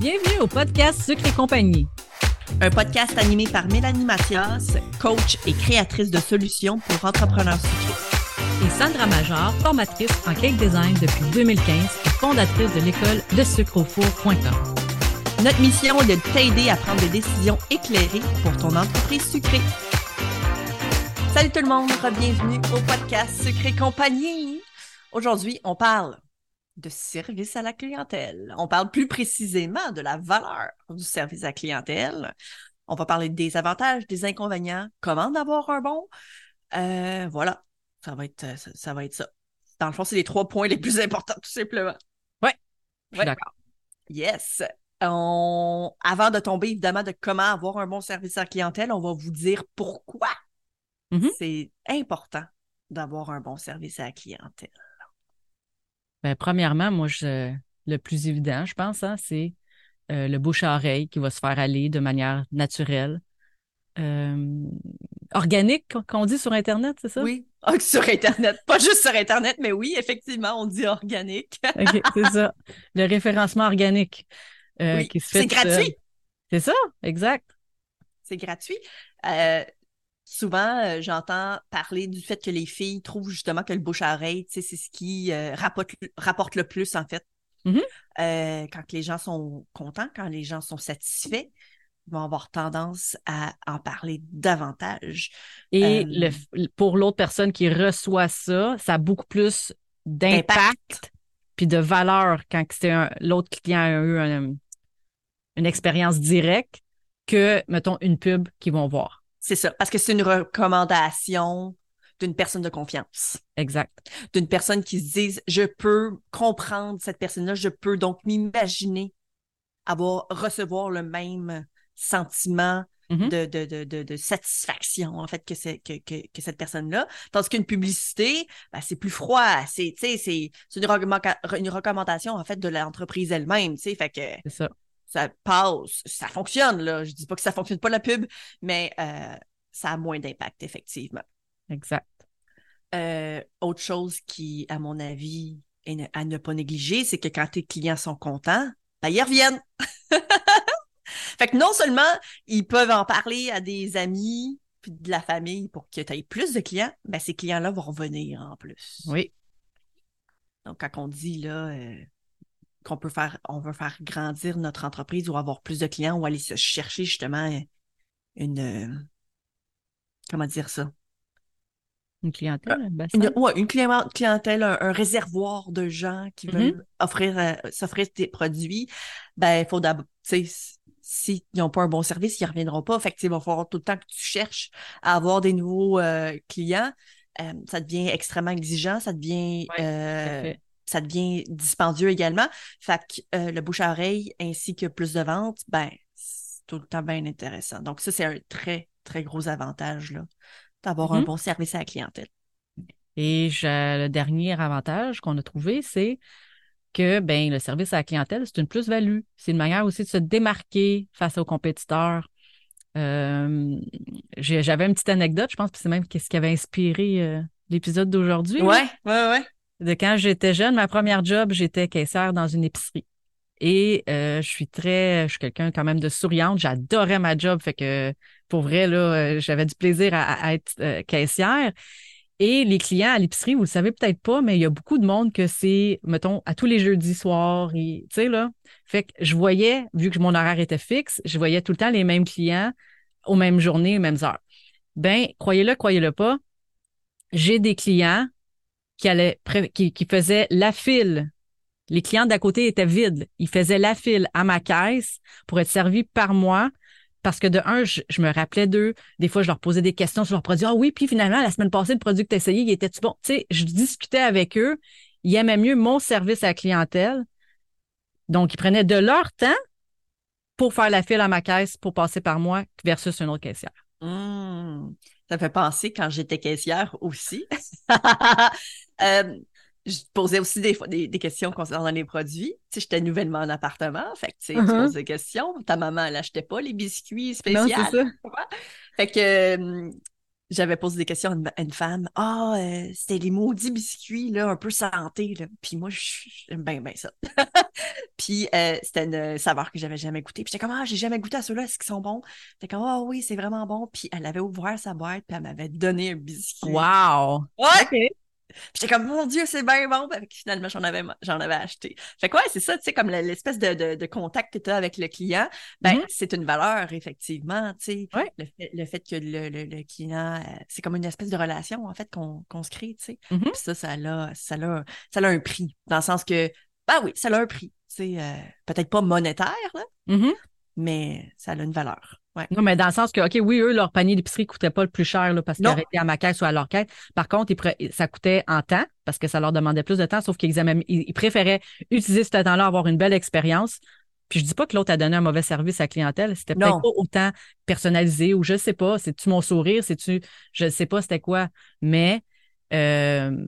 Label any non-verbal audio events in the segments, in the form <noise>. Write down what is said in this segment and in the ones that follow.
Bienvenue au podcast Sucre et compagnie. Un podcast animé par Mélanie Mathias, coach et créatrice de solutions pour entrepreneurs sucrés. Et Sandra Major, formatrice en cake design depuis 2015 et fondatrice de l'école de sucreaufour.com. Notre mission est de t'aider à prendre des décisions éclairées pour ton entreprise sucrée. Salut tout le monde, bienvenue au podcast Sucré Compagnie. Aujourd'hui, on parle de service à la clientèle. On parle plus précisément de la valeur du service à la clientèle. On va parler des avantages, des inconvénients, comment d'avoir un bon. Euh, voilà, ça va être ça, va être ça. Dans le fond, c'est les trois points les plus importants, tout simplement. Ouais, je suis d'accord. Yes. Avant de tomber évidemment de comment avoir un bon service à la clientèle, on va vous dire pourquoi mm-hmm. c'est important d'avoir un bon service à la clientèle. Ben, premièrement, moi, je, le plus évident, je pense, hein, c'est euh, le bouche à oreille qui va se faire aller de manière naturelle. Euh, organique, qu'on dit sur Internet, c'est ça? Oui, ah, sur Internet. Pas juste sur Internet, mais oui, effectivement, on dit organique. <laughs> C'est ça. Le référencement organique. Euh, oui. C'est gratuit. C'est ça, exact. C'est gratuit. Euh, souvent, euh, j'entends parler du fait que les filles trouvent justement que le bouche à oreille, c'est ce qui euh, rapporte, le plus, en fait. Mm-hmm. Euh, quand les gens sont contents, quand les gens sont satisfaits, ils vont avoir tendance à en parler davantage. Et pour l'autre personne qui reçoit ça, ça a beaucoup plus d'impact puis de valeur quand l'autre client a eu une expérience directe que, mettons, une pub qu'ils vont voir. C'est ça, parce que c'est une recommandation d'une personne de confiance. Exact. D'une personne qui se dise, je peux comprendre cette personne-là, je peux donc m'imaginer avoir, recevoir le même sentiment mm-hmm. de, de, de, satisfaction, en fait, que, c'est, que, que, cette personne-là. Tandis qu'une publicité, ben, c'est plus froid. C'est, c'est, une, une recommandation, en fait, de l'entreprise elle-même, tu sais. Fait que. C'est ça ça passe, ça fonctionne, là. Je dis pas que ça fonctionne pas la pub, mais euh, ça a moins d'impact, effectivement. Exact. Euh, autre chose qui, à mon avis, est à ne pas négliger, c'est que quand tes clients sont contents, ben, ils reviennent. <laughs> fait que non seulement ils peuvent en parler à des amis puis de la famille pour que tu aies plus de clients, ben ces clients-là vont revenir en plus. Oui. Donc, quand on dit là, euh, qu'on peut faire, on veut faire grandir notre entreprise ou avoir plus de clients ou aller se chercher justement une, euh, comment dire ça? Une clientèle, euh, une, ouais, une clientèle, un, réservoir de gens qui mm-hmm. veulent offrir, euh, s'offrir des produits. Ben, il faut d'abord, tu sais, s'ils n'ont pas un bon service, ils ne reviendront pas. Fait il va falloir tout le temps que tu cherches à avoir des nouveaux clients. ça devient extrêmement exigeant, ça devient ça devient dispendieux également. Fait que euh, le bouche à oreille ainsi que plus de ventes, ben, c'est tout le temps bien intéressant. Donc, ça, c'est un très, très gros avantage, d'avoir un mm-hmm. bon service à la clientèle. Et le dernier avantage qu'on a trouvé, c'est que ben, le service à la clientèle, c'est une plus-value. C'est une manière aussi de se démarquer face aux compétiteurs. Euh, j'avais une petite anecdote, je pense que c'est même ce qui avait inspiré euh, l'épisode d'aujourd'hui. Ouais, ouais, ouais de quand j'étais jeune, ma première job, j'étais caissière dans une épicerie. Et euh, je suis très, je suis quelqu'un quand même de souriante. J'adorais ma job, fait que pour vrai là, euh, j'avais du plaisir à, être euh, caissière. Et les clients à l'épicerie, vous le savez peut-être pas, mais il y a beaucoup de monde que c'est, mettons, à tous les jeudis soirs, tu sais là. Fait que je voyais, vu que mon horaire était fixe, je voyais tout le temps les mêmes clients aux mêmes journées, aux mêmes heures. Ben, croyez-le, croyez-le pas, j'ai des clients qui, allait, qui, qui faisait la file. Les clients d'à côté étaient vides. Ils faisaient la file à ma caisse pour être servis par moi. Parce que de un, je, me rappelais d'eux. Des fois, je leur posais des questions sur leurs produits. Ah oui, puis finalement, la semaine passée, le produit que tu as essayé, il était-tu bon? Tu sais, je discutais avec eux. Ils aimaient mieux mon service à la clientèle. Donc, ils prenaient de leur temps pour faire la file à ma caisse pour passer par moi versus une autre caissière. Mmh. Ça fait penser quand j'étais caissière aussi. <laughs> <laughs> Euh, je posais aussi des, des, des, questions concernant les produits. Tu sais, j'étais nouvellement en appartement, fait que tu, sais, tu uh-huh. poses des questions. Ta maman, elle achetait pas les biscuits spéciaux. Non, c'est ça. Fait que euh, j'avais posé des questions à une, à une femme. Ah, euh, c'était les maudits biscuits, là, un peu santé, là. Puis moi, je- j'aime bien, bien ça. <laughs> puis euh, c'était une saveur que j'avais jamais goûtée. Puis j'étais comme, ah, j'ai jamais goûté à ceux-là, est-ce qu'ils sont bons? J'étais comme, ah oui, c'est vraiment bon. Puis elle avait ouvert sa boîte, puis elle m'avait donné un biscuit. Wow! Ouais! OK. Puis j'étais comme, mon Dieu, c'est bien bon. Puis finalement, j'en avais, j'en avais acheté. Fait que ouais, c'est ça, tu sais, comme le- l'espèce de, de, de contact que tu as avec le client, ben, Mhm. c'est une valeur, effectivement, tu sais. Ouais. Le, fait, le fait que le, le, le client, euh, c'est comme une espèce de relation, en fait, qu'on qu'on se crée, tu sais. Mhm. Puis ça, ça a, ça, a, ça a un prix, dans le sens que, ben oui, ça a un prix. Tu sais, euh, peut-être pas monétaire, là, Mhm. Mais ça a une valeur. Ouais. Non, mais dans le sens que, OK, oui, eux, leur panier d'épicerie coûtait pas le plus cher là, parce qu'ils arrêtaient à ma caisse ou à leur caisse. Par contre, ils ça coûtait en temps parce que ça leur demandait plus de temps, sauf qu'ils ils préféraient utiliser ce temps-là, avoir une belle expérience. Puis je dis pas que l'autre a donné un mauvais service à la clientèle. C'était peut-être pas autant personnalisé ou je sais pas. C'est-tu mon sourire? C'est-tu, je sais pas c'était quoi. Mais euh,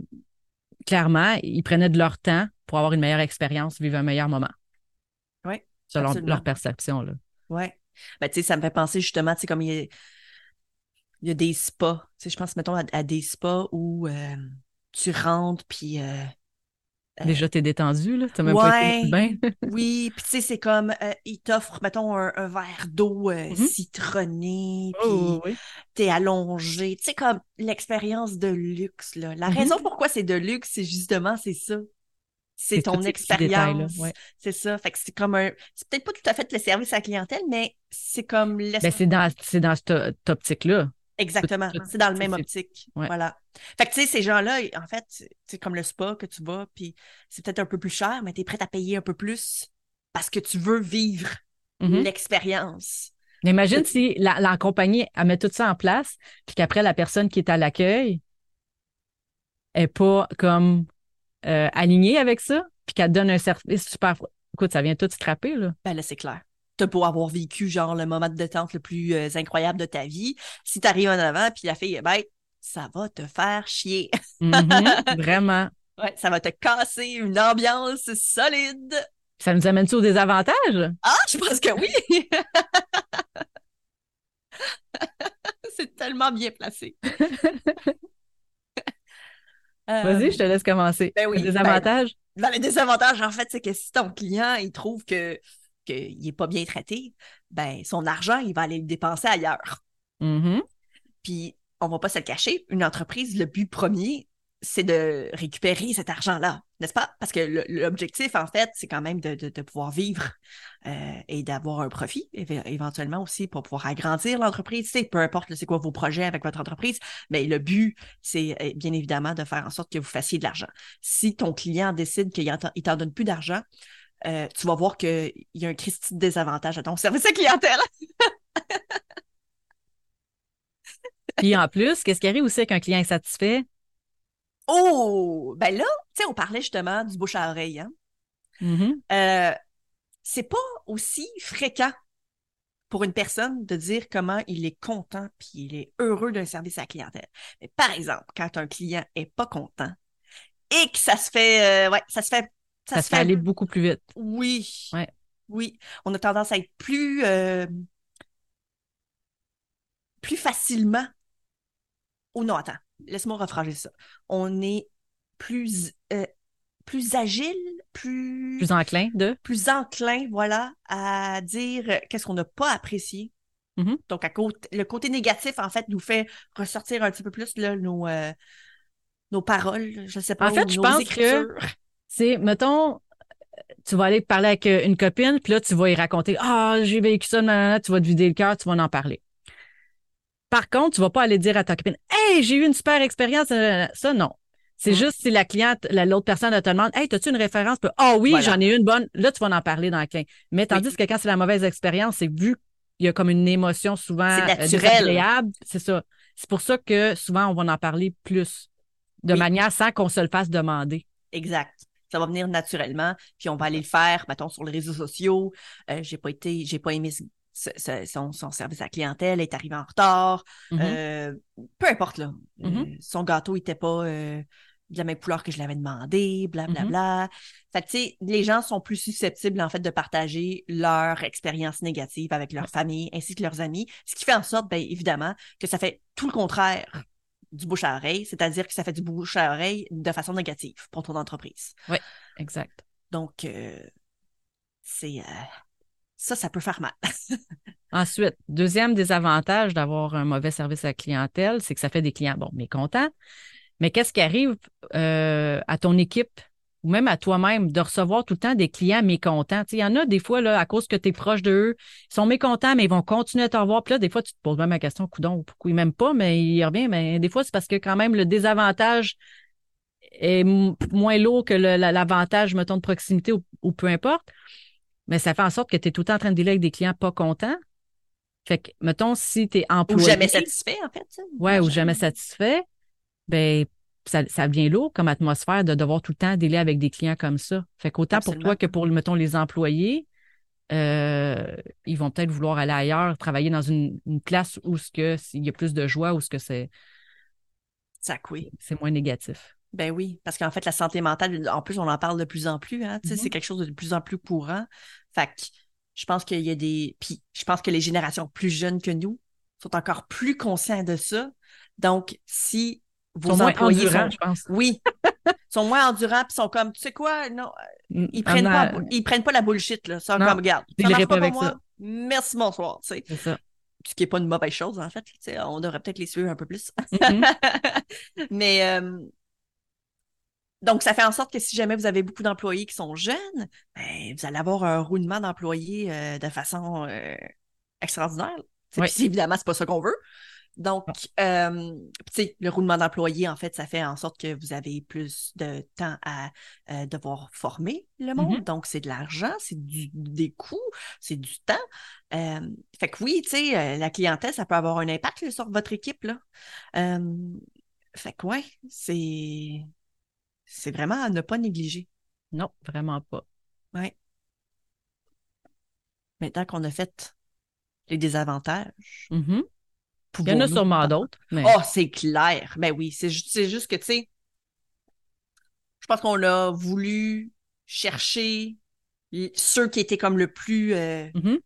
clairement, ils prenaient de leur temps pour avoir une meilleure expérience, vivre un meilleur moment. Selon absolument. leur perception, là. Ouais. Ben, tu sais, ça me fait penser justement, tu sais, comme il y a, il y a des spas. Tu sais, je pense, mettons, à, à des spas où euh, tu rentres, puis... euh, euh, Déjà, t'es détendu, là. T'as même pas été ouais. le bain. oui, puis tu sais, c'est comme, euh, ils t'offrent, mettons, un, un verre d'eau euh, Mhm. citronné, puis Oh, oui. t'es allongé. Tu sais, comme l'expérience de luxe, là. La Mhm. raison pourquoi c'est de luxe, c'est justement, c'est ça. C'est ton expérience. ouais. C'est ça. Fait que c'est comme un. C'est peut-être pas tout à fait le service à la clientèle, mais c'est comme Ben, c'est dans, c'est dans cette optique-là. Exactement. C'est dans le même optique. ouais. Voilà. Fait que, tu sais, ces gens-là, en fait, c'est comme le spa que tu vas, puis c'est peut-être un peu plus cher, mais tu es prêt à payer un peu plus parce que tu veux vivre Mhm. l'expérience. Imagine si la, la compagnie elle met tout ça en place, puis qu'après, la personne qui est à l'accueil est pas comme euh, alignée avec ça, puis qu'elle te donne un service super. Écoute, ça vient tout scraper, là. Ben là, c'est clair. T'as beau avoir vécu, genre, le moment de détente le plus euh, incroyable de ta vie. Si t'arrives en avant, puis la fille est bête, ça va te faire chier. Mhm, <laughs> vraiment. Ouais, ça va te casser une ambiance solide. Ça nous amène-tu aux désavantages? Ah, je pense que oui! <laughs> c'est tellement bien placé. <laughs> Euh, Vas-y, je te laisse commencer. ben oui, Les désavantages? ben, le désavantage, en fait, c'est que si ton client, il trouve que qu'il n'est pas bien traité, ben son argent, il va aller le dépenser ailleurs. Mhm. Puis, on va pas se le cacher, une entreprise, le but premier, c'est de récupérer cet argent-là, n'est-ce pas? Parce que l'objectif, en fait, c'est quand même de, pouvoir vivre euh, et d'avoir un profit, éve- éventuellement aussi, pour pouvoir agrandir l'entreprise. Tu sais, peu importe c'est quoi vos projets avec votre entreprise, mais le but, c'est euh, bien évidemment de faire en sorte que vous fassiez de l'argent. Si ton client décide qu'il il t'en donne plus d'argent, euh, tu vas voir qu'il y a un Christi désavantage à ton service à clientèle. Puis en plus, qu'est-ce qui arrive aussi avec un client insatisfait? Oh! Ben là, tu sais, on parlait justement du bouche à oreille, hein? Mhm. Euh, c'est pas aussi fréquent pour une personne de dire comment il est content puis il est heureux d'un service à la clientèle. Mais par exemple, quand un client est pas content et que ça se fait, euh, ouais, ça se fait, Ça se fait aller beaucoup plus vite. oui, Ouais. oui, on a tendance à être plus, euh, plus facilement. Oh non, attends, laisse-moi refrager ça. On est plus, euh, plus agile, plus Plus enclin de? plus enclin, voilà, à dire qu'est-ce qu'on n'a pas apprécié. Mhm. Donc, à côté, le côté négatif, en fait, nous fait ressortir un petit peu plus là, nos, euh, nos paroles, je sais pas, En fait, je nos pense écritures. C'est, mettons, tu vas aller parler avec une copine, puis là, tu vas y raconter Ah, j'ai vécu ça, tu vas te vider le cœur, tu vas en parler. Par contre, tu vas pas aller dire à ta copine Hey, j'ai eu une super expérience. nanana. Ça, non. C'est Mm. juste si la cliente, la- l'autre personne elle te demande Hey, as-tu une référence? Ah oui, Voilà. j'en ai une bonne. Là, tu vas en parler dans le clin. Mais tandis que quand c'est la mauvaise expérience, c'est vu qu'il y a comme une émotion souvent C'est euh, désagréable. C'est ça. C'est pour ça que souvent, on va en parler plus, de Oui. manière sans qu'on se le fasse demander. Exact. Ça va venir naturellement, puis on va aller le faire, mettons, sur les réseaux sociaux. Euh, j'ai pas été, j'ai pas aimé ce- son, son service à clientèle, est arrivé en retard. Mhm. Euh, peu importe, là. Euh, Mhm. son gâteau, il était pas, euh, de la même couleur que je l'avais demandé, blablabla. Bla, bla. Fait que, tu sais, les gens sont plus susceptibles, en fait, de partager leur expérience négative avec leur famille ainsi que leurs amis, ce qui fait en sorte, bien évidemment, que ça fait tout le contraire du bouche à oreille, c'est-à-dire que ça fait du bouche à oreille de façon négative pour ton entreprise. Oui, exact. Donc, euh, c'est... Ça, ça peut faire mal. <laughs> Ensuite, deuxième désavantage d'avoir un mauvais service à la clientèle, c'est que ça fait des clients, mécontents. Mais qu'est-ce qui arrive euh, à ton équipe ou même à toi-même de recevoir tout le temps des clients mécontents? Il y en a des fois, là, à cause que tu es proche d'eux, ils sont mécontents, mais ils vont continuer à te revoir. Puis là, des fois, tu te poses même la question, coudon, pourquoi ils m'aiment pas, mais il revient. Mais des fois, c'est parce que quand même, le désavantage est moins lourd que l'avantage, mettons, de proximité ou, peu importe. Mais ça fait en sorte que tu es tout le temps en train de dealer avec des clients pas contents. Fait que, mettons, si tu es employé. Ou jamais satisfait, en fait. Ouais, ou jamais satisfait ben ça, ça devient lourd comme atmosphère de devoir tout le temps délai avec des clients comme ça. Fait qu'autant pour toi que pour, mettons, les employés, euh, ils vont peut-être vouloir aller ailleurs, travailler dans une, une place où ce que il y a plus de joie, où ce que c'est. Ça. C'est moins négatif. Ben oui, parce qu'en fait, la santé mentale, en plus, on en parle de plus en plus. Hein, C'est mm-hmm. quelque chose de plus en plus courant. Fait que je pense qu'il y a des. Puis je pense que les générations plus jeunes que nous sont encore plus conscients de ça. Donc, si vos sont employés moins je pense. Oui. sont moins endurants puis sont comme tu sais quoi non mm, ils prennent pas ils prennent pas la bullshit là ça comme regarde ça marche pas pour moi ça. merci bonsoir tu sais c'est ça ce qui est pas une mauvaise chose en fait on devrait peut-être les suivre un peu plus mm-hmm. <laughs> mais euh, donc, ça fait en sorte que si jamais vous avez beaucoup d'employés qui sont jeunes, ben, vous allez avoir un roulement d'employés euh, de façon euh, extraordinaire. Oui. Puis, évidemment, c'est pas ça qu'on veut. Donc, euh, le roulement d'employés, en fait, ça fait en sorte que vous avez plus de temps à euh, devoir former le monde. Mm-hmm. Donc, c'est de l'argent, c'est des coûts, c'est du temps. Euh, fait que oui, tu sais, la clientèle, ça peut avoir un impact sur votre équipe. Là. fait que ouais, c'est, c'est vraiment à ne pas négliger. Non, vraiment pas. Ouais. Maintenant qu'on a fait les désavantages, mm-hmm. Il y en a sûrement d'autres. Oh, c'est clair. Ben oui, c'est juste, que, tu sais, je pense qu'on a voulu chercher ceux qui étaient comme le plus euh, mm-hmm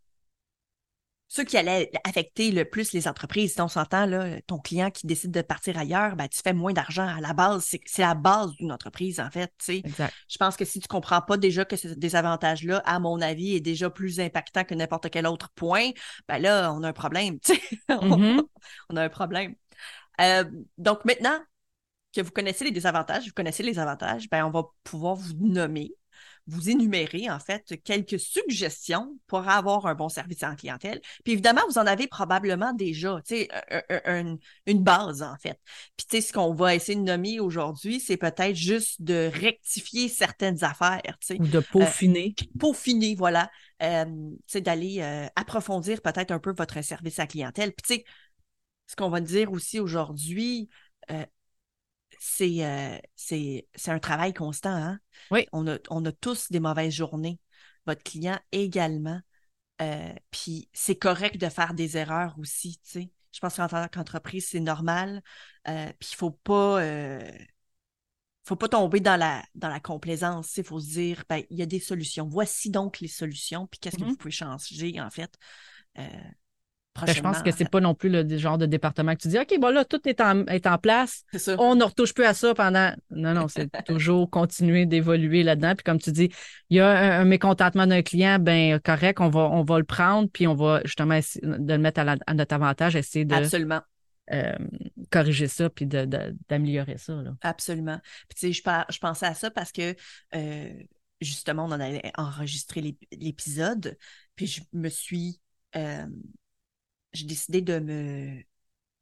ceux qui allaient affecter le plus les entreprises. Si on s'entend, là, ton client qui décide de partir ailleurs, ben, tu fais moins d'argent à la base. C'est la base d'une entreprise, en fait. Je pense que si tu ne comprends pas déjà que ce désavantage-là, à mon avis, est déjà plus impactant que n'importe quel autre point, ben là, on a un problème. <laughs> Mm-hmm. on a un problème. Euh, donc maintenant que vous connaissez les désavantages, vous connaissez les avantages, ben, on va pouvoir vous nommer vous énumérer en fait quelques suggestions pour avoir un bon service en clientèle. Puis évidemment, vous en avez probablement déjà, tu sais, une base en fait. Puis tu sais, ce qu'on va essayer de nommer aujourd'hui, c'est peut-être juste de rectifier certaines affaires, tu sais. Ou de peaufiner. Euh, peaufiner, voilà. Euh, tu sais, d'aller euh, approfondir peut-être un peu votre service à clientèle. Puis tu sais, ce qu'on va dire aussi aujourd'hui, euh, c'est c'est un travail constant. Hein? Oui. On a, on a tous des mauvaises journées. Votre client également. Euh, puis c'est correct de faire des erreurs aussi. sais. Je pense qu'en tant qu'entreprise, c'est normal. Euh, puis il ne faut pas. faut pas tomber dans la, dans la complaisance. Il faut se dire, ben, il y a des solutions. Voici donc les solutions. Puis qu'est-ce que mm-hmm. vous pouvez changer, en fait. Je pense que c'est pas non plus le genre de département que tu dis, OK, bon là, tout est en, est en place. On ne retouche plus à ça pendant. Non, non, c'est <laughs> toujours continuer d'évoluer là-dedans. Puis comme tu dis, il y a un, mécontentement d'un client, ben correct, on va, on va le prendre, puis on va justement essayer de le mettre à, notre avantage, essayer de. Absolument. Euh, corriger ça puis d'améliorer ça. Là. Absolument. Puis tu sais, je, je pensais à ça parce que euh, justement, on en avait enregistré l'épisode, puis je me suis euh, j'ai décidé de me,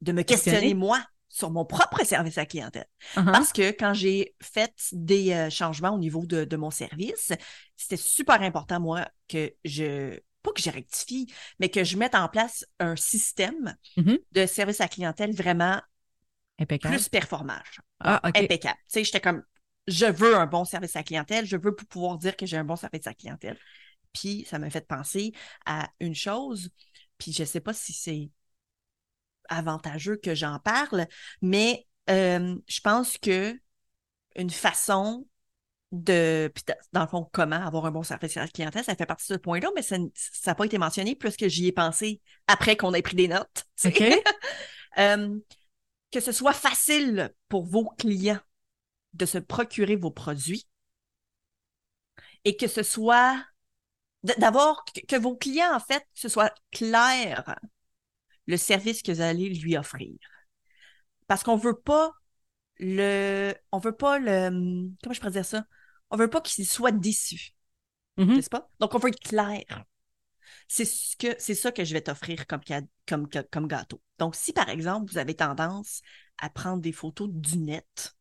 de me questionner, moi, sur mon propre service à clientèle. Uh-huh. Parce que quand j'ai fait des euh, changements au niveau de, mon service, c'était super important, moi, que je, pas que je rectifie, mais que je mette en place un système mm-hmm. de service à clientèle vraiment Impeccable. plus performant. Ah, Impeccable. Tu sais, j'étais comme, je veux un bon service à clientèle, je veux pouvoir dire que j'ai un bon service à clientèle. Puis, ça m'a fait penser à une chose, puis je ne sais pas si c'est avantageux que j'en parle, mais euh, je pense que une façon de, puis dans le fond, comment avoir un bon service à la clientèle, ça fait partie de ce point-là, mais ça n'a pas été mentionné puisque j'y ai pensé après qu'on ait pris des notes. <laughs> Euh, que ce soit facile pour vos clients de se procurer vos produits et que ce soit d'avoir que, vos clients, en fait, ce soit clair le service que vous allez lui offrir. Parce qu'on veut pas le, on veut pas le, comment je pourrais dire ça? On veut pas qu'il soit déçu. Mm-hmm. N'est-ce pas? Donc, on veut être clair. C'est ce que, c'est ça que je vais t'offrir comme, comme, comme gâteau. Donc, si par exemple, vous avez tendance à prendre des photos du net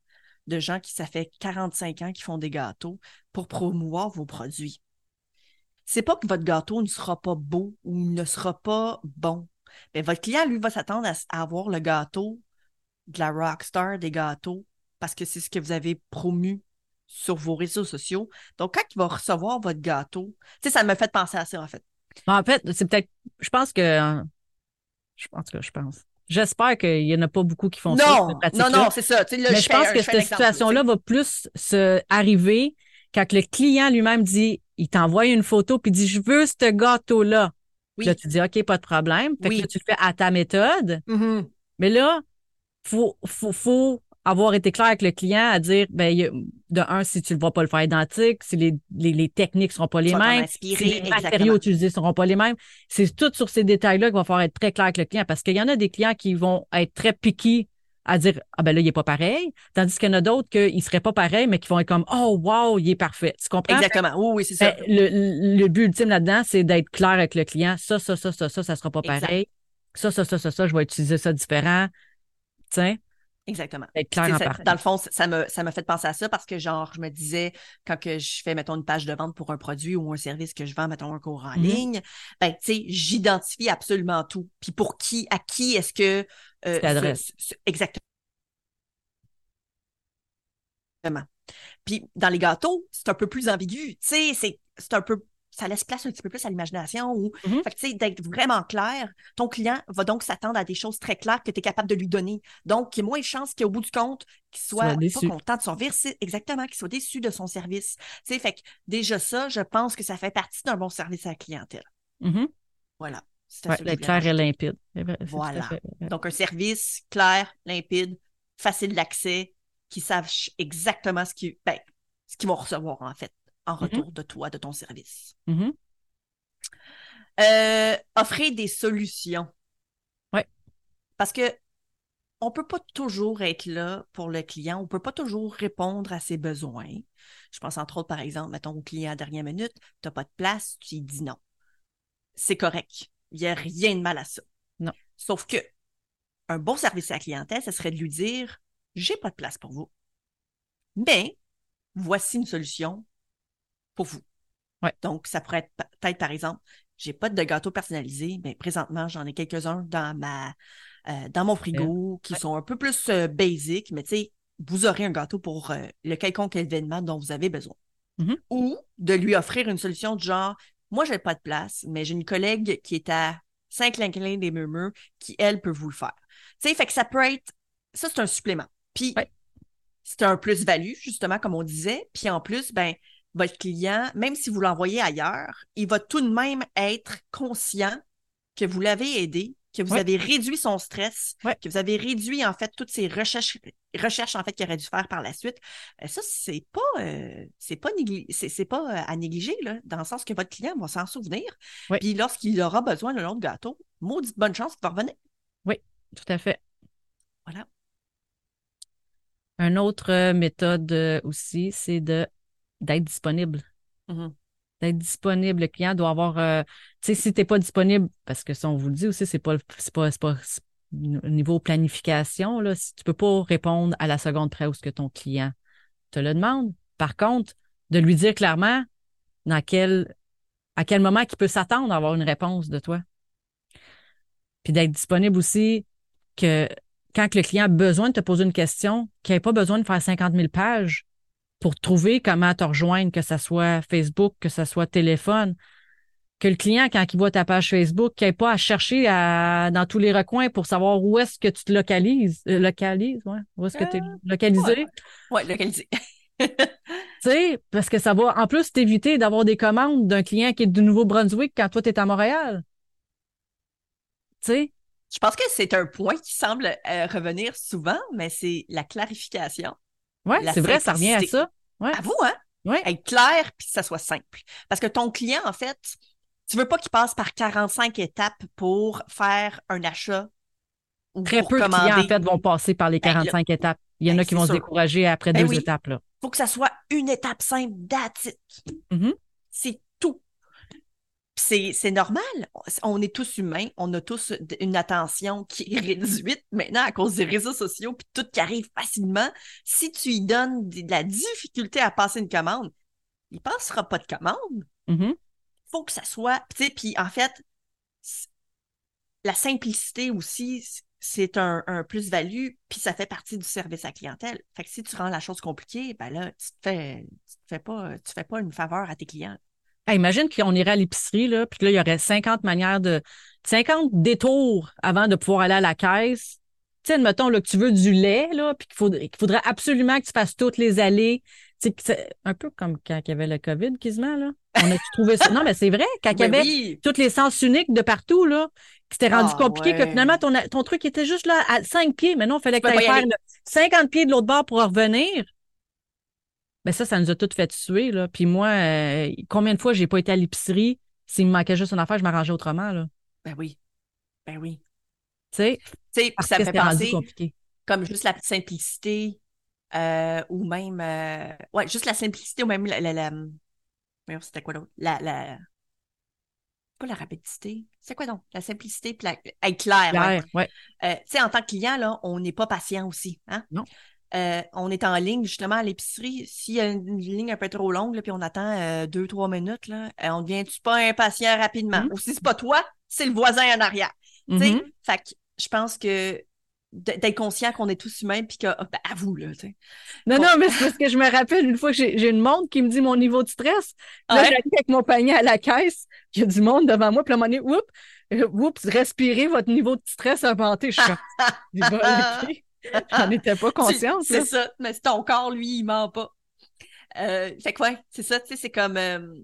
de gens qui, ça fait 45 ans qui font des gâteaux pour promouvoir vos produits, c'est pas que votre gâteau ne sera pas beau ou ne sera pas bon. Mais votre client, lui, va s'attendre à, avoir le gâteau de la rockstar des gâteaux parce que c'est ce que vous avez promu sur vos réseaux sociaux. Donc, quand il va recevoir votre gâteau, tu sais, ça me fait penser à ça, en fait. En fait, c'est peut-être, je pense que, je, en tout cas, je pense. J'espère qu'il n'y en a pas beaucoup qui font non, ça. Non, non, c'est ça. Mais je, pense que cette situation-là va plus se arriver quand le client lui-même dit, il t'envoie une photo puis dit, je veux ce gâteau-là. Là, tu dis, OK, pas de problème. Fait que tu le fais à ta méthode. Mm-hmm. Mais là, faut, faut, faut avoir été clair avec le client à dire, ben, de un, si tu ne vas pas le faire identique, si les, les, les techniques seront pas les mêmes, si les matériaux utilisés seront pas les mêmes. C'est tout sur ces détails-là qu'il va falloir être très clair avec le client parce qu'il y en a des clients qui vont être très piqués à dire ah ben là il est pas pareil. Tandis qu'il y en a d'autres qui ne seraient pas pareils mais qui vont être comme oh wow il est parfait. Tu comprends? Exactement. Oui oui c'est ça. Ben, le, le, but ultime là-dedans c'est d'être clair avec le client. Ça ça ça ça ça ça sera pas pareil. Ça ça ça ça ça je vais utiliser ça différent. Sais Exactement. Clair dans le fond, ça m'a ça fait penser à ça parce que, genre, je me disais, quand que je fais, mettons, une page de vente pour un produit ou un service que je vends, mettons, un cours en mm-hmm. ligne, ben, tu sais, j'identifie absolument tout. Puis pour qui, à qui est-ce que. Euh, exactement. Puis dans les gâteaux, c'est un peu plus ambigu. Tu sais, c'est un peu ça laisse place un petit peu plus à l'imagination ou mm-hmm. fait tu sais d'être vraiment clair ton client va donc s'attendre à des choses très claires que tu es capable de lui donner donc il y a moins de chances qu'au bout du compte qu'il soit, soit pas content de son service exactement qu'il soit déçu de son service tu sais fait que déjà ça je pense que ça fait partie d'un bon service à la clientèle mm-hmm. voilà ouais, clair et limpide voilà donc un service clair limpide facile d'accès qui sache exactement ce qu'ils ben, qu'ils vont recevoir en fait en mm-hmm. retour de toi, de ton service. Euh, offrir des solutions. Oui. Parce que on peut pas toujours être là pour le client, on peut pas toujours répondre à ses besoins. Je pense entre autres, par exemple, mettons au client à dernière minute, tu n'as pas de place, tu lui dis non. C'est correct. Il n'y a rien de mal à ça. Non. Sauf que un bon service à la clientèle, ce serait de lui dire j'ai pas de place pour vous. Mais voici une solution pour vous. Donc, ça pourrait être peut-être, par exemple, j'ai pas de gâteau personnalisé, mais présentement, j'en ai quelques-uns dans ma euh, dans mon frigo qui sont un peu plus euh, basic, mais tu sais, vous aurez un gâteau pour euh, le quelconque événement dont vous avez besoin. Mm-hmm. Ou de lui offrir une solution de genre, moi, j'ai pas de place, mais j'ai une collègue qui est à Saint-Clinclin des Murmures qui, elle, peut vous le faire. Tu sais, fait que ça peut être, ça, c'est un supplément. Puis, c'est un plus-value, justement, comme on disait. Puis en plus, ben, votre client, même si vous l'envoyez ailleurs, il va tout de même être conscient que vous l'avez aidé, que vous avez réduit son stress, que vous avez réduit en fait toutes ces recherches, recherches en fait qu'il aurait dû faire par la suite. Euh, ça, c'est pas euh, c'est pas c'est pas euh, à négliger, là, dans le sens que votre client va s'en souvenir. Puis lorsqu'il aura besoin d'un autre gâteau, maudite bonne chance qu'il va revenir. Oui, tout à fait. Voilà. Une autre méthode aussi, c'est de d'être disponible. Mm-hmm. D'être disponible. Le client doit avoir. Euh, tu sais, si tu n'es pas disponible, parce que ça, on vous le dit aussi, c'est pas, pas, pas au niveau planification, là, si tu peux pas répondre à la seconde près où ce que ton client te le demande. Par contre, de lui dire clairement dans quel, à quel moment il peut s'attendre à avoir une réponse de toi. Puis d'être disponible aussi que quand le client a besoin de te poser une question, qu'il n'ait pas besoin de faire 50 000 pages, pour trouver comment te rejoindre, que ce soit Facebook, que ce soit téléphone. que le client, quand il voit ta page Facebook, qu'il n'ait pas à chercher à, dans tous les recoins pour savoir où est-ce que tu te localises. Euh, localises, ouais. Où est-ce que tu es Euh, localisé? Ouais, localisé. <laughs> Tu sais, parce que ça va en plus t'éviter d'avoir des commandes d'un client qui est du Nouveau-Brunswick quand toi, tu es à Montréal. Tu sais? Je pense que c'est un point qui semble euh, revenir souvent, mais c'est la clarification. La c'est vrai, ça revient à ça. Ouais. À vous, hein? Ouais. Être clair puis que ça soit simple. Parce que ton client, en fait, tu veux pas qu'il passe par 45 étapes pour faire un achat ou Très pour peu de clients, en fait, vont passer par les Ben, 45 étapes. Il y en ben, a qui c'est vont se décourager après Ben deux oui. étapes. Là. faut que ça soit une étape simple, that's it. Puis C'est, c'est normal. On est tous humains. On a tous une attention qui est réduite maintenant à cause des réseaux sociaux puis tout qui arrive facilement. Si tu lui donnes de la difficulté à passer une commande, il passera pas de commande. Mhm. faut que ça soit. Tu sais, puis en fait, la simplicité aussi, c'est un, un plus-value, puis ça fait partie du service à clientèle. Fait que si tu rends la chose compliquée, ben là, tu te fais, tu te fais pas, tu fais pas une faveur à tes clients. Hey, imagine qu'on irait à l'épicerie, là, puis là, il y aurait 50 manières de. 50 détours avant de pouvoir aller à la caisse. Tu sais, admettons là, que tu veux du lait, là, puis qu'il faudrait, absolument que tu fasses toutes les allées. C'est un peu comme quand il y avait le COVID, quasiment, là. On a trouvé ça? Non, mais c'est vrai, quand il y Ben avait oui, tous les sens uniques de partout, là, c'était rendu Ah, compliqué, que finalement, ton, ton truc était juste là à 5 pieds. Mais non, il fallait que tu ailles faire aller. là, 50 pieds de l'autre bord pour revenir. Ben ça, ça nous a toutes fait suer, là. Puis moi, euh, combien de fois j'ai pas été à l'épicerie, s'il me manquait juste une affaire, je m'arrangeais autrement, là. ben oui, ben oui. Tu sais, Tu sais, parce ça me fait penser compliqué. comme juste la simplicité, euh, ou même, euh, ouais, juste la simplicité, ou même la, la, la- c'était quoi l'autre? La, la, pas la rapidité. C'est quoi donc? La simplicité, puis la, être clair. ouais. Claire, ouais. Euh, tu sais, en tant que client, là, on n'est pas patient aussi. Hein? Non. Euh, on est en ligne, justement, à l'épicerie. S'il y a une, ligne un peu trop longue, là, puis on attend euh, deux, trois minutes, là, euh, on devient-tu pas impatient rapidement? Mhm. Ou si c'est pas toi, c'est le voisin en arrière. Mhm. Fait que je pense que d'être conscient qu'on est tous humains, puis que, ah, ben, à vous, là, tu sais. Non, Bon. non, mais c'est parce que je me rappelle une fois que j'ai une montre qui me dit mon niveau de stress. Là, Ouais. j'arrive avec mon panier à la caisse, il y a du monde devant moi, puis à un moment donné, oups, oups, respirez, votre niveau de stress a augmenté. Je suis <laughs> <laughs> <laughs> J'en étais pas consciente. C'est ça, mais c'est ton corps, lui, il ment pas. Euh, fait que ouais, c'est ça, tu sais, c'est comme euh,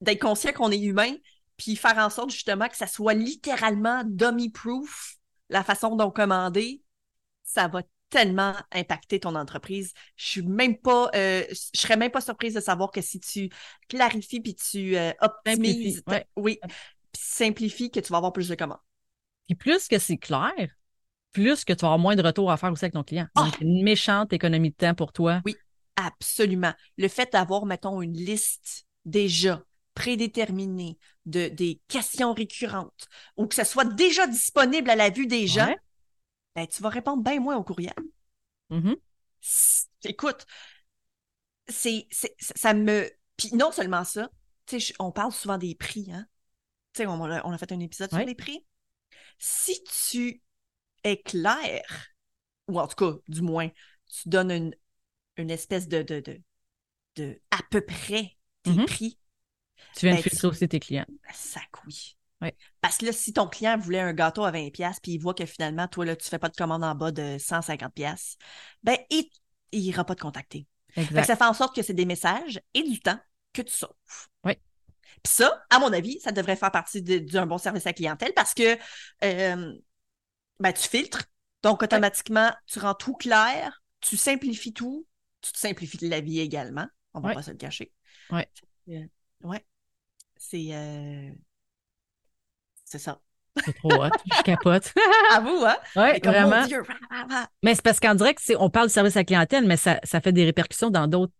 d'être conscient qu'on est humain, puis faire en sorte justement que ça soit littéralement dummy-proof, la façon dont commander, ça va tellement impacter ton entreprise. Je suis même pas, euh, je serais même pas surprise de savoir que si tu clarifies puis tu euh, optimises, Simplifie, ouais. oui, puis simplifies, que tu vas avoir plus de commandes. Puis plus que c'est clair, plus que tu vas avoir moins de retours à faire aussi avec ton client. Ah! Donc, une méchante économie de temps pour toi. Absolument. Le fait d'avoir, mettons, une liste déjà prédéterminée de, des questions récurrentes ou que ça soit déjà disponible à la vue des gens, Ouais. ben, tu vas répondre bien moins au courriel. Mhm. S- Écoute, c'est, c'est- ça me. Puis non seulement ça, tu sais, je- on parle souvent des prix, hein. Tu sais, on, a- on a fait un épisode Ouais. sur les prix. Si tu es clair, ou en tout cas, du moins, tu donnes une, une espèce de, de, de, de à peu près tes Mhm. prix, Tu viens de Ben, filtrer tu- aussi tes clients. ben, sac oui. Parce que là, si ton client voulait un gâteau à 20$, puis il voit que finalement, toi, là, tu fais pas de commande en bas de 150$, ben, il, il ira pas te contacter. Fait ça fait en sorte que c'est des messages et du temps que tu sauves. Oui. Puis ça, à mon avis, ça devrait faire partie d'un bon service à la clientèle parce que euh, ben, tu filtres, donc automatiquement, tu rends tout clair, tu simplifies tout, tu te simplifies la vie également. On va Oui. pas se le cacher. Oui. Euh, ouais. C'est euh, c'est ça. C'est trop hot. <laughs> Je capote. À vous, hein? Ouais, comme, vraiment. Dieu. Mais c'est parce qu'en direct, on parle de service à la clientèle, mais ça, ça fait des répercussions dans d'autres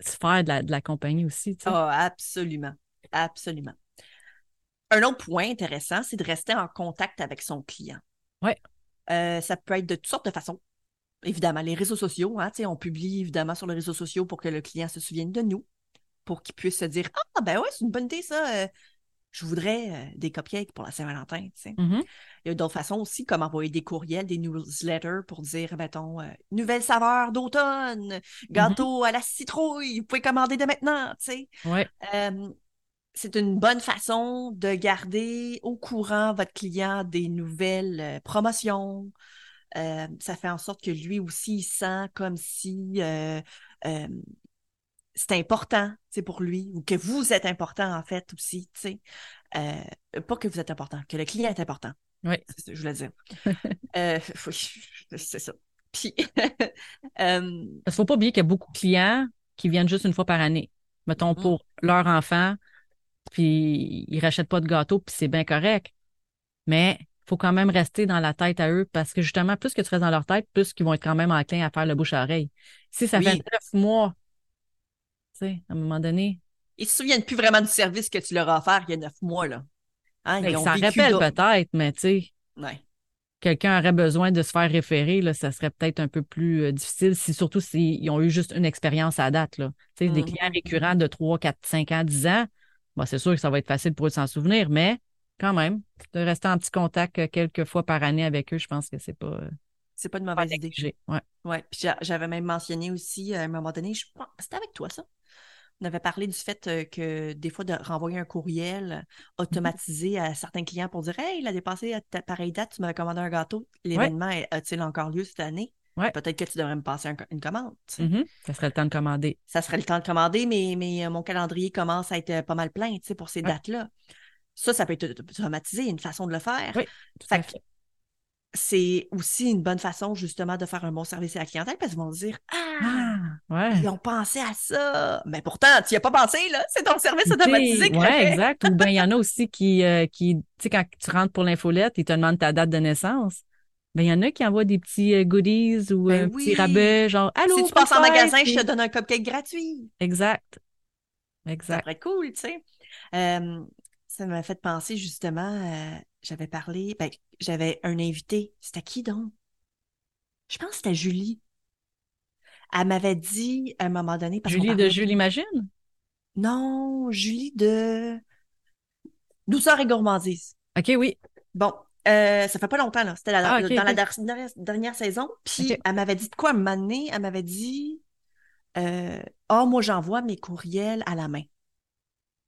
sphères de la, de la compagnie aussi. tu sais. Ah, absolument. Absolument. Un autre point intéressant, c'est de rester en contact avec son client. Ouais. Euh, ça peut être de toutes sortes de façons. Évidemment, les réseaux sociaux, hein, on publie évidemment sur les réseaux sociaux pour que le client se souvienne de nous, pour qu'il puisse se dire Ah, ben ouais, c'est une bonne idée, ça. euh, je voudrais euh, des cupcakes pour la Saint-Valentin. Mhm. Il y a d'autres façons aussi, comme envoyer des courriels, des newsletters pour dire, mettons, nouvelle saveur d'automne, gâteau à la citrouille, vous pouvez commander dès maintenant, tu sais. Ouais. C'est une bonne façon de garder au courant votre client des nouvelles euh, promotions. Euh, ça fait en sorte que lui aussi, il sent comme si euh, c'est important pour lui ou que vous êtes important en fait aussi. pas que vous êtes important, que le client est important. Oui. C'est que je voulais dire. <laughs> <laughs> c'est ça. Puis, <laughs> il ne faut pas oublier qu'il y a beaucoup de clients qui viennent juste une fois par année. Mettons, mm. pour leur enfant, puis ils rachètent pas de gâteau, puis c'est bien correct. Mais il faut quand même rester dans la tête à eux parce que justement, plus que tu restes dans leur tête, plus qu'ils vont être quand même enclins à faire le bouche à oreille. Si ça fait neuf mois, tu sais, à un moment donné. Ils se souviennent plus vraiment du service que tu leur as offert il y a neuf mois, là. Hein, ils ça rappelle peut-être, mais tu sais. Ouais. Quelqu'un aurait besoin de se faire référer, là, ça serait peut-être un peu plus euh, difficile, si surtout s'ils ont eu juste une expérience à date. Là. Tu sais, Des mm-hmm. clients récurrents de 3, 4, 5 ans, 10 ans, c'est sûr que ça va être facile pour eux de s'en souvenir, mais quand même, de rester en petit contact euh, quelques fois par année avec eux, je pense que c'est pas. Euh, c'est pas une mauvaise idée. Ouais. ouais. Puis j'avais même mentionné aussi à un moment donné, je c'était avec toi ça. On avait parlé du fait euh, que des fois de renvoyer un courriel automatisé à certains clients pour dire Hey, il a dépassé à ta pareille date, tu m'avais commandé un gâteau. L'événement a-t-il encore lieu cette année? Peut-être que tu devrais me passer une commande. Mm-hmm. Ça serait le temps de commander. Ça serait le temps de commander, mais, mais euh, mon calendrier commence à être euh, pas mal plein pour ces dates-là. Ça, ça peut être automatisé, une façon de le faire. Oui, c'est aussi une bonne façon, justement, de faire un bon service à la clientèle parce qu'ils vont se dire Ah, ah ils ont pensé à ça. Mais pourtant, tu n'y as pas pensé, là. C'est ton service automatisé. Oui, exact. Ou bien, il y en a aussi qui, euh, qui tu sais, quand tu rentres pour l'infolette, ils te demandent ta date de naissance. Ben, il y en a qui envoient des petits euh, goodies ou ben un petit rabais, genre Allô, Si tu passes en magasin, je te donne un cupcake gratuit. Exact. Exact. Ça cool, tu sais. Euh, ça m'a fait penser justement, euh, j'avais parlé, ben, j'avais un invité. C'était qui donc? Je pense que c'était Julie. Elle m'avait dit à un moment donné. Julie de Julie Imagine? Non, Julie de Douceur et gourmandise. OK, oui. Bon, euh, ça fait pas longtemps, là. C'était ah, dans la dernière, saison. Puis elle m'avait dit de quoi donné? Elle m'avait dit euh, Ah, oh, moi, j'envoie mes courriels à la main.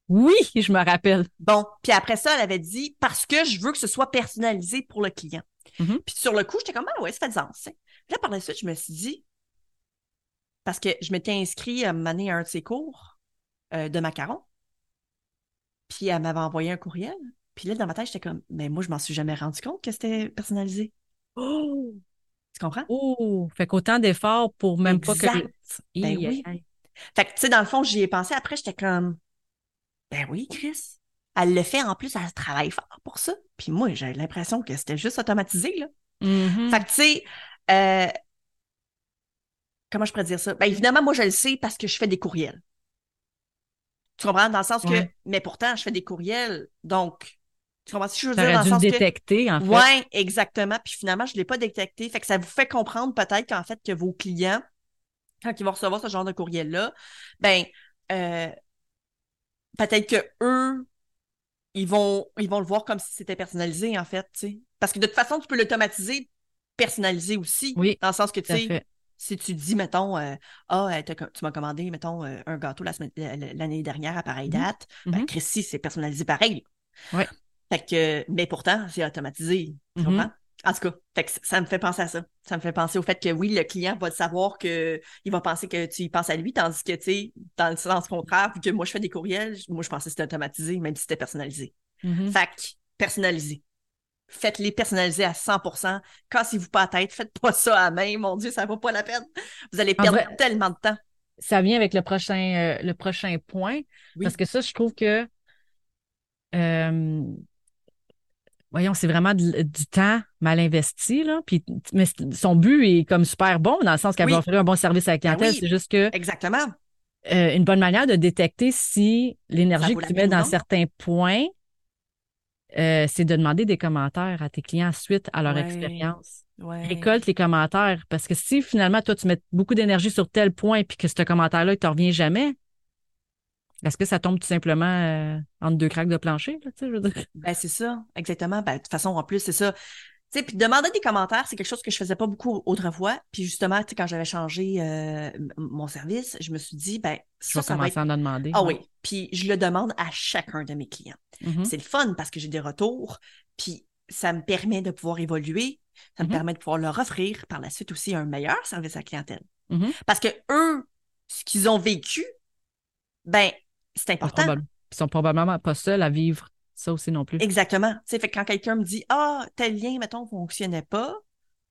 Oui, je me rappelle. Bon, puis après ça, elle avait dit parce que je veux que ce soit personnalisé pour le client. Mm-hmm. Puis sur le coup, j'étais comme Ah ouais, ça fait sens. Là, par la suite, je me suis dit parce que je m'étais inscrit à mener un de ses cours euh, de macarons. Puis elle m'avait envoyé un courriel. Puis là, dans ma tête, j'étais comme, mais moi, je m'en suis jamais rendu compte que c'était personnalisé. Oh! Tu comprends? Oh! Fait qu'autant d'efforts pour même pas que. Ben oui. Fait que, tu sais, dans le fond, j'y ai pensé. Après, j'étais comme, ben oui, Chris. Elle le fait en plus, elle travaille fort pour ça. Puis moi, j'ai l'impression que c'était juste automatisé, là. Mm-hmm. Fait que, tu sais, euh, comment je pourrais dire ça? Ben évidemment, moi, je le sais parce que je fais des courriels. Tu comprends? Dans le sens que, mais pourtant, je fais des courriels. Donc, tu comprends ce que je veux dire? Dans le sens détecter, en fait. Oui, exactement. Puis finalement, je ne l'ai pas détecté. Fait que ça vous fait comprendre peut-être qu'en fait, que vos clients, quand ils vont recevoir ce genre de courriel-là, ben, euh, peut-être que eux, ils vont, ils vont le voir comme si c'était personnalisé, en fait. Parce que de toute façon, tu peux l'automatiser, personnaliser aussi. Oui. Dans le sens que, tu sais, si tu dis, mettons, euh, ah, euh, tu m'as commandé, mettons, un gâteau l'année dernière à pareille mm-hmm. date, ben, mm c'est personnalisé pareil. Oui. Fait que, mais pourtant, c'est automatisé. Tu mm-hmm. comprends? En tout cas, fait que ça me fait penser à ça. Ça me fait penser au fait que oui, le client va savoir que il va penser que tu y penses à lui, tandis que, tu sais, dans le sens contraire, vu que moi, je fais des courriels, moi, je pensais que c'était automatisé, même si c'était personnalisé. Mm-hmm. Fait que, personnalisé. Faites-les personnaliser à 100 Cassez-vous pas la tête, faites pas ça à main, mon Dieu, ça vaut pas la peine. Vous allez perdre tellement de temps. Ça vient avec le prochain, euh, le prochain point, parce que ça, je trouve que euh, voyons, c'est vraiment du, temps mal investi, là. Puis, mais son but est comme super bon, dans le sens qu'elle va offrir un bon service à la ben clientèle. C'est juste que. Exactement. Euh, une bonne manière de détecter si l'énergie que tu mets dans certains points, euh, c'est de demander des commentaires à tes clients suite à leur expérience. Récolte les commentaires. Parce que si finalement, toi, tu mets beaucoup d'énergie sur tel point puis que ce commentaire-là, il ne te revient jamais, est-ce que ça tombe tout simplement euh, entre deux craques de plancher? Là, je veux dire? Ben, c'est ça, exactement. Ben, de toute façon, en plus, c'est ça. sais, puis demander des commentaires, c'est quelque chose que je faisais pas beaucoup autrefois. Puis justement, quand j'avais changé euh, mon service, je me suis dit, ben, Je ça, vais ça va commencer être... à en demander. Ah ouais. oui, puis je le demande à chacun de mes clients. Mhm. C'est le fun parce que j'ai des retours, puis ça me permet de pouvoir évoluer, ça me Mhm. permet de pouvoir leur offrir par la suite aussi un meilleur service à la clientèle. Mhm. Parce que eux, ce qu'ils ont vécu, ben, c'est Ils important. probab- Ils sont probablement pas seuls à vivre ça aussi non plus. Exactement. Tu sais, fait que quand quelqu'un me dit Ah, tel lien, mettons, fonctionnait pas,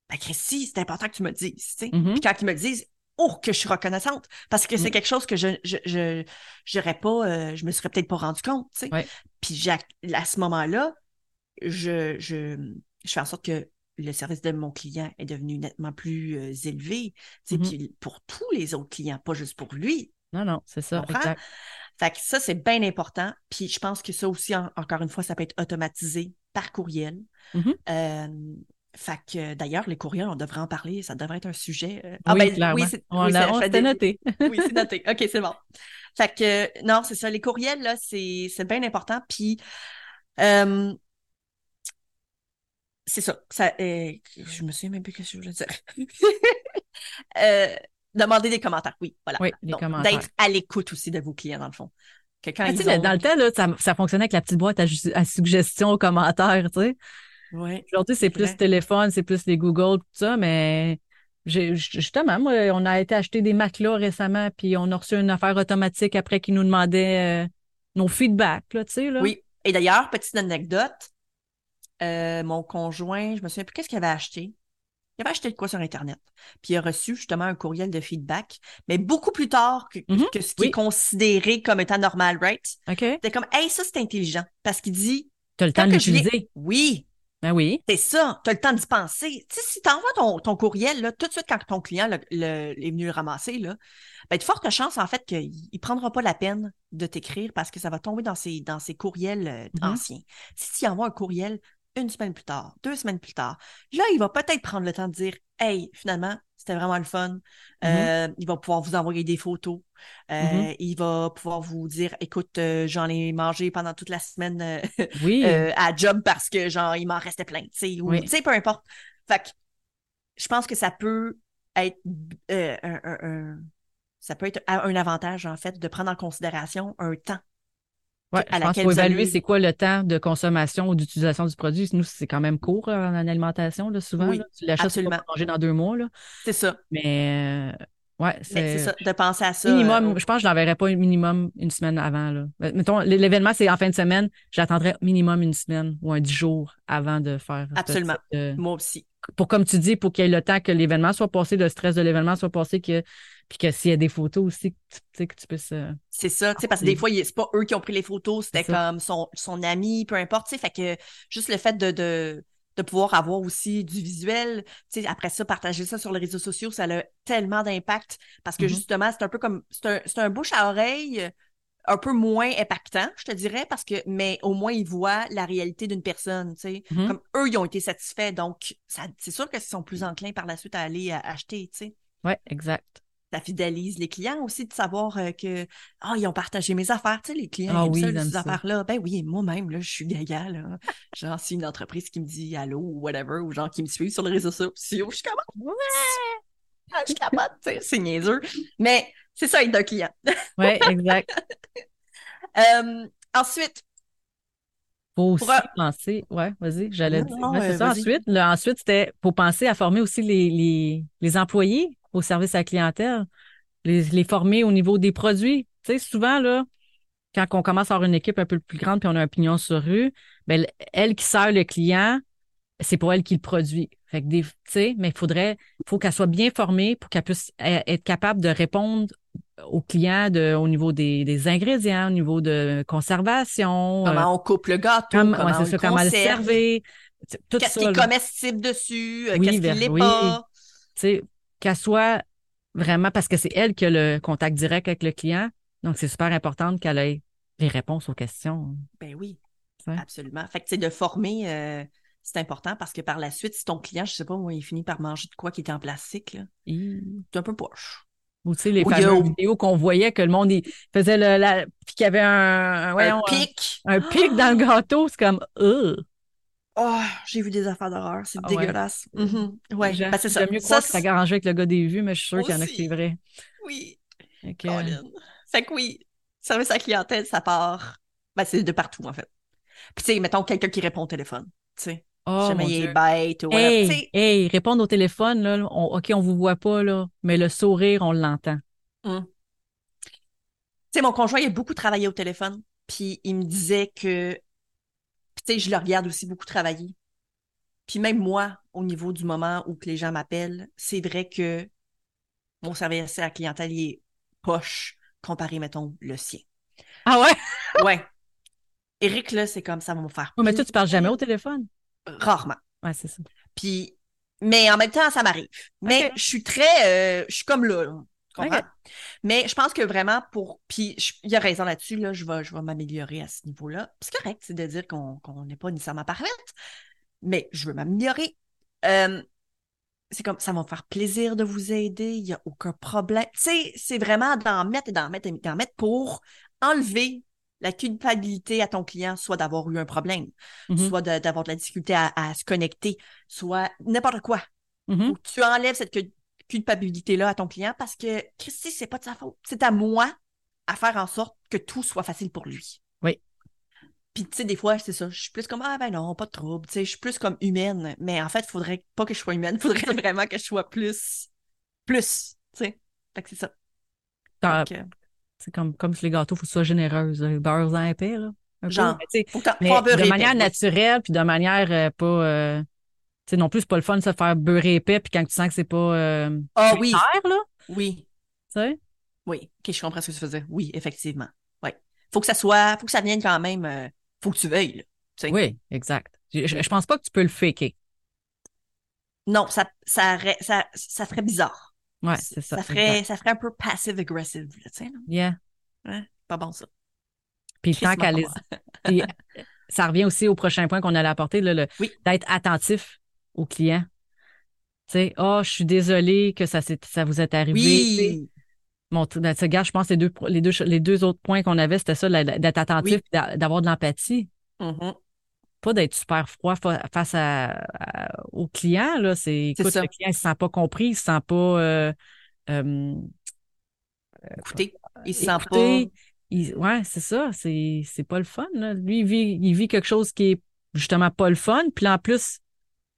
ben Christy, c'est important que tu me le dises. Mhm. Puis quand ils me le disent, oh, que je suis reconnaissante. Parce que c'est Mm. quelque chose que je je, je pas, euh, je me serais peut-être pas rendu compte. Ouais. Puis à ce moment-là, je, je, je fais en sorte que le service de mon client est devenu nettement plus euh, élevé. Puis pour tous les autres clients, pas juste pour lui. Non, non, c'est ça, exact. Fait que ça, c'est bien important. Puis je pense que ça aussi, en- encore une fois, ça peut être automatisé par courriel. Mhm. Euh, fait que d'ailleurs, les courriels, on devrait en parler. Ça devrait être un sujet. euh, oui, clairement. c'est on oui, l'a- ça- on s'était des- noté. <laughs> Oui, c'est noté. OK, c'est bon. Fait que euh, non, c'est ça. Les courriels, là, c'est c'est bien important. Puis euh, c'est ça. ça euh, je me souviens même plus que je voulais dire. <laughs> Demander des commentaires, oui, voilà. Oui, des Donc, commentaires. D'être à l'écoute aussi de vos clients, dans le fond. Que quand Ah, ils ont... Dans le temps, là, ça, ça fonctionnait avec la petite boîte à, suggestions, aux commentaires, tu sais. Ouais. Aujourd'hui, c'est plus téléphone, c'est plus les Google, tout ça, mais justement, moi, on a été acheter des matelas récemment, puis on a reçu une affaire automatique après qui nous demandait euh, nos feedbacks, là, tu sais, là. Oui. Et d'ailleurs, petite anecdote, euh, mon conjoint, je me souviens plus qu'est-ce qu'il avait acheté. Il avait acheté de quoi sur Internet. Puis il a reçu justement un courriel de feedback, mais beaucoup plus tard que, Mhm. que ce qui est considéré comme étant normal, right? OK. C'était comme, hey, ça, c'est intelligent. Parce qu'il dit, Tu as le temps de l'utiliser. oui, Ben oui. c'est ça, tu as le temps d'y penser. Tu sais, si tu envoies ton, ton courriel, là, tout de suite quand ton client le- le- est venu le ramasser, là, ben, de fortes chances, en fait, qu'il ne prendra pas la peine de t'écrire parce que ça va tomber dans ses, dans ses courriels euh, Mhm. anciens. Si tu envoies un courriel une semaine plus tard, deux semaines plus tard, là, il va peut-être prendre le temps de dire Hey, finalement, c'était vraiment le fun. Euh, il va pouvoir vous envoyer des photos. Euh, Mhm. Il va pouvoir vous dire Écoute, euh, j'en ai mangé pendant toute la semaine. euh, Oui. <laughs> euh, à job parce que genre il m'en restait plein, tu sais, ou Oui. peu importe. Fait que je pense que ça peut être euh, un, un- un- ça peut être un avantage en fait de prendre en considération un temps. Ouais, à je pense qu'il faut évaluer c'est quoi le temps de consommation ou d'utilisation du produit. Nous, c'est quand même court là, en alimentation, là, souvent. Oui, là. Tu l'achètes pour manger dans deux mois. Là. C'est ça. Mais euh, ouais, c'est c'est ça, de penser à ça. minimum. euh, Je pense que je l'enverrais pas minimum une semaine avant. Là. Euh, Mettons, l'événement, c'est en fin de semaine. J'attendrais minimum une semaine ou un dix jours avant de faire. Absolument. moi aussi. Pour, comme tu dis, pour qu'il y ait le temps que l'événement soit passé, le stress de l'événement soit passé, que, puis que s'il y a des photos aussi, tu, sais, que tu puisses. euh, C'est ça, tu sais, parce que Oui. des fois, c'est pas eux qui ont pris les photos, c'était comme son, son ami, peu importe, tu sais, fait que juste le fait de, de, de pouvoir avoir aussi du visuel, tu sais, après ça, partager ça sur les réseaux sociaux, ça a tellement d'impact parce que Mhm. justement, c'est un peu comme, c'est un, un bouche à oreille un peu moins impactant, je te dirais, parce que, mais au moins, ils voient la réalité d'une personne, tu sais, Mhm. comme eux, ils ont été satisfaits, donc c'est sûr qu'ils sont plus enclins par la suite à aller à acheter, tu sais Ouais, exact. Ça fidélise les clients aussi de savoir euh, que ah ils ont partagé mes affaires tu sais les clients Ah aiment oui, ça, ça. affaires là ben oui moi-même là je suis gaga là genre si une entreprise qui me dit allô ou whatever ou genre qui me suit sur les réseaux sociaux je suis comme ouais Ah, je capote tu sais, c'est niaiseux mais c'est ça être un client Ouais, exact. <laughs> Euh, ensuite Faut aussi Pour penser. Ouais, vas-y, j'allais dire. non, Ouais, c'est euh, ça. vas-y. Ensuite, là, ensuite, c'était pour penser à former aussi les, les, les employés au service à la clientèle, les, les former au niveau des produits. Tu sais, souvent, là, quand on commence à avoir une équipe un peu plus grande puis on a un pignon sur rue, ben, elle qui sert le client, c'est pour elle qui le produit. Fait que des, tu sais, mais il faudrait, faut qu'elle soit bien formée pour qu'elle puisse e- être capable de répondre aux clients de, au niveau des, des ingrédients, au niveau de conservation. euh, comment on coupe le gâteau Comment, comment ouais, on c'est le ça, comment le servir. Tout qu'est-ce ça, qui est comestible dessus euh, Oui, qu'est-ce qui vers- l'est oui. pas qu'elle soit vraiment, parce que c'est elle qui a le contact direct avec le client. Donc, c'est super important qu'elle ait les réponses aux questions. ben oui. Absolument. Fait que, tu sais, de former, euh, c'est important parce que par la suite, si ton client, je sais pas, moi, il finit par manger de quoi qui était en plastique, là, c'est un peu poche. Ou tu sais, les fameuses vidéos qu'on voyait que le monde il faisait le, la, puis qu'il y avait un, un- un pic. un, un pic dans le gâteau, c'est comme, Ugh. Oh, j'ai vu des affaires d'horreur, c'est Ah ouais. dégueulasse. Mhm. Ouais, J'aime ben, c'est ça. mieux Ça, croire que ça c'est- arrangé avec le gars des vues, mais je suis sûre qu'il y en a qui c'est vrai. Oui, que, Colin. Fait que oui, service à la clientèle, ça part. Ben, c'est de partout, en fait. Puis, tu sais, mettons quelqu'un qui répond au téléphone. Tu sais, oh, jamais il est bête ou Hey, hey, répondre au téléphone, là, on- OK, on vous voit pas, là, mais le sourire, on l'entend. hum. Tu sais, mon conjoint, il a beaucoup travaillé au téléphone. Puis, il me disait que. Puis, tu sais, je le regarde aussi beaucoup travailler. Puis, même moi, au niveau du moment où que les gens m'appellent, c'est vrai que mon service à la clientèle, il est poche comparé, mettons, le sien. Ah ouais? <laughs> Ouais. Eric, là, c'est comme ça va me faire. Ouais, mais toi, tu parles jamais au téléphone? Rarement. Ouais, c'est ça. Puis, mais en même temps, ça m'arrive. Mais je suis très, euh, je suis comme là, là. Mais je pense que vraiment pour, puis il a raison là-dessus, là, je vais, je vais m'améliorer à ce niveau-là. C'est correct, c'est de dire qu'on n'est pas nécessairement parfaite, mais je veux m'améliorer. Euh, c'est comme, ça va me faire plaisir de vous aider, il n'y a aucun problème. Tu sais, c'est vraiment d'en mettre et d'en mettre et d'en mettre pour enlever la culpabilité à ton client, soit d'avoir eu un problème, Mhm. soit d'avoir de la difficulté à, à se connecter, soit n'importe quoi. Mhm. Que tu enlèves cette culpabilité-là à ton client parce que, Christy, c'est pas de sa faute. C'est à moi à faire en sorte que tout soit facile pour lui. Oui. Puis, tu sais, des fois, c'est ça. Je suis plus comme, ah ben non, pas de trouble. Tu sais, je suis plus comme humaine. Mais en fait, il faudrait pas que je sois humaine. Il <laughs> faudrait vraiment que je sois plus. Plus. Tu sais. Fait que c'est ça. C'est comme, comme sur les gâteaux, il faut que tu sois généreuse. Beurre en épais, là. un peu. Genre, Mais de manière naturelle, puis de manière euh, pas. euh, sais, non plus, c'est pas le fun de se faire beurrer épais, puis quand tu sens que c'est pas. euh, Ah oui. clair, là. Oui. Tu sais? Oui. Ok, je comprends ce que tu faisais. Oui, effectivement. Oui. Faut que ça soit. Faut que ça vienne quand même. euh, faut que tu veuilles, là. Oui, exact. Je, je, pense pas que tu peux le faker. Non, ça, ça, ça, ça ferait bizarre. Ouais, c'est ça. Ça ferait, ça ferait un peu passive-aggressive, là, tu sais. là. Yeah. Ouais, pas bon, ça. Puis tant qu'à les. ça revient aussi au prochain point qu'on allait apporter, là, le- Oui. d'être attentif aux clients. Tu sais, oh, je suis désolée que ça, ça vous est arrivé. Oui. Tu sais, gars, je pense que les deux, les deux, les deux autres points qu'on avait, c'était ça, d'être attentif, Oui. d'a- d'avoir de l'empathie. Mhm. Pas d'être super froid fa- face à, à- au client. Là. C'est, écoute, ça. le client, il se sent pas compris, il se sent pas euh, euh, Écoutez, il se sent écouté. pas. Il- ouais, c'est ça. C'est, c'est pas le fun. Là. Lui, il vit, il vit quelque chose qui est justement pas le fun. Puis en plus,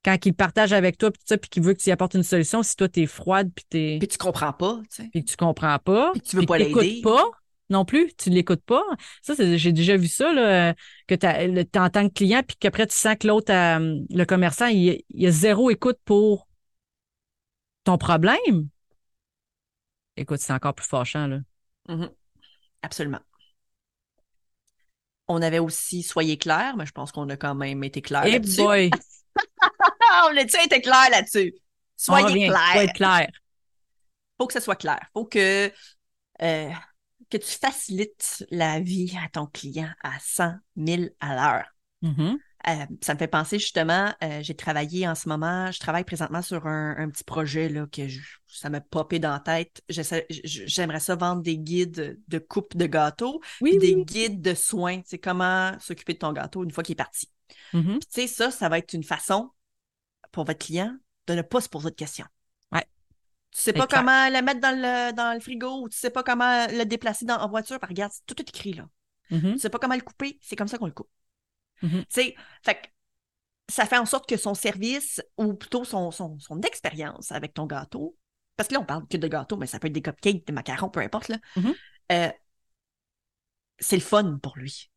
quand il partage avec toi, puis tout ça, puis qu'il veut que tu y apportes une solution, si toi, t'es froide, puis t'es. Puis tu comprends pas, tu sais. puis que tu comprends pas, Puis tu veux pas l'aider. pas non plus, tu l'écoutes pas. Ça, c'est- j'ai déjà vu ça, là, que t'es en tant que client, puis qu'après, tu sens que l'autre, euh, le commerçant, il, il a zéro écoute pour ton problème. Écoute, c'est encore plus fâchant, là. Mhm. Absolument. On avait aussi Soyez clair, mais je pense qu'on a quand même été clair Eh là-dessus. boy! <laughs> Ah, on a-tu été clair là-dessus? Soyez clair. être clair. faut que ce soit clair. faut que, euh, que tu facilites la vie à ton client à 100 000 à l'heure. Mhm. Euh, ça me fait penser justement, euh, j'ai travaillé en ce moment, je travaille présentement sur un, un petit projet là, que je- ça m'a popé dans la tête. J'aimerais ça vendre des guides de coupe de gâteau, Oui, des oui. guides de soins, c'est comment s'occuper de ton gâteau une fois qu'il est parti. Mhm. Puis tu sais, ça, ça va être une façon pour votre client de ne pas se poser de questions. Ouais. Tu sais pas clair. comment le mettre dans le, dans le frigo ou tu sais pas comment le déplacer dans, en voiture. Ben, regarde, c'est tout est écrit là. Mhm. Tu sais pas comment le couper, c'est comme ça qu'on le coupe. Mhm. Tu sais, ça fait en sorte que son service ou plutôt son, son, son expérience avec ton gâteau, parce que là, on parle que de gâteau, mais ça peut être des cupcakes, des macarons, peu importe, là. Mhm. Euh, c'est le fun pour lui.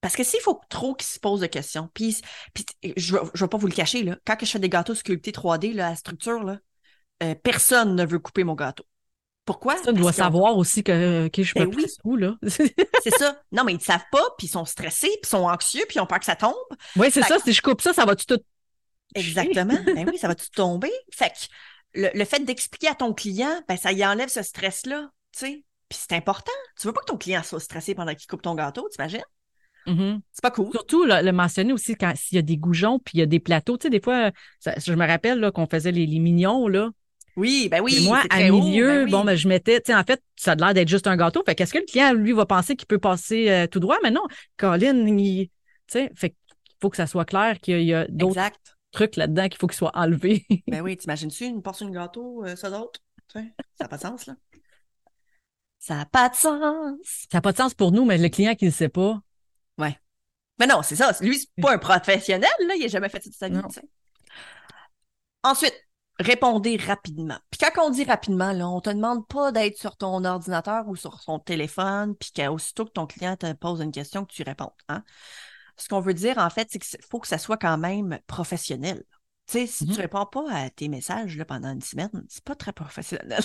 Parce que s'il faut trop qu'il se pose de questions, puis, je ne vais pas vous le cacher, là, quand je fais des gâteaux sculptés 3D là, à structure, là, euh, personne ne veut couper mon gâteau. Pourquoi? Ça, qu'on- savoir aussi que, que je Ben me oui. où, là? <laughs> C'est ça. Non, mais ils ne savent pas, puis ils sont stressés, puis ils sont anxieux, puis ils ont peur que ça tombe. oui, c'est ça. Si je coupe ça, ça va-tu tout. Exactement. ben oui, ça va tout <laughs> tomber? Fait que le, le fait d'expliquer à ton client, ben ça y enlève ce stress-là, tu sais. Puis c'est important. Tu veux pas que ton client soit stressé pendant qu'il coupe ton gâteau, t'imagines? Mhm. C'est pas cool. Surtout, là, le mentionner aussi quand s'il y a des goujons, puis il y a des plateaux. Tu sais, des fois, ça- je me rappelle qu'on faisait les, les mignons, là. Oui, ben oui. Et moi, à haut, milieu, ben oui. bon, ben, je mettais, tu sais, en fait, ça a l'air d'être juste un gâteau. Fait qu'est-ce que le client, lui, va penser qu'il peut passer euh, tout droit? Mais non, Colin, il, tu sais, fait faut que ça soit clair qu'il y a d'autres trucs là-dedans qu'il faut qu'ils soient enlevés. Ben oui, <laughs> t'imagines-tu une portion de gâteau, euh, ça d'autre? Ça n'a pas de sens, là. Ça n'a pas de sens. ça n'a pas de sens pour nous, mais le client qui ne le sait pas, Mais non, c'est ça. Lui, c'est pas un professionnel, là. Il n'a jamais fait ça de sa vie. Ensuite, répondez rapidement. Puis quand on dit rapidement, là, on te demande pas d'être sur ton ordinateur ou sur son téléphone, puis qu'aussitôt que ton client te pose une question, que tu réponds. Hein? Ce qu'on veut dire, en fait, c'est qu'il faut que ça soit quand même professionnel. Tu sais, si Mhm. tu réponds pas à tes messages là, pendant une semaine, c'est pas très professionnel.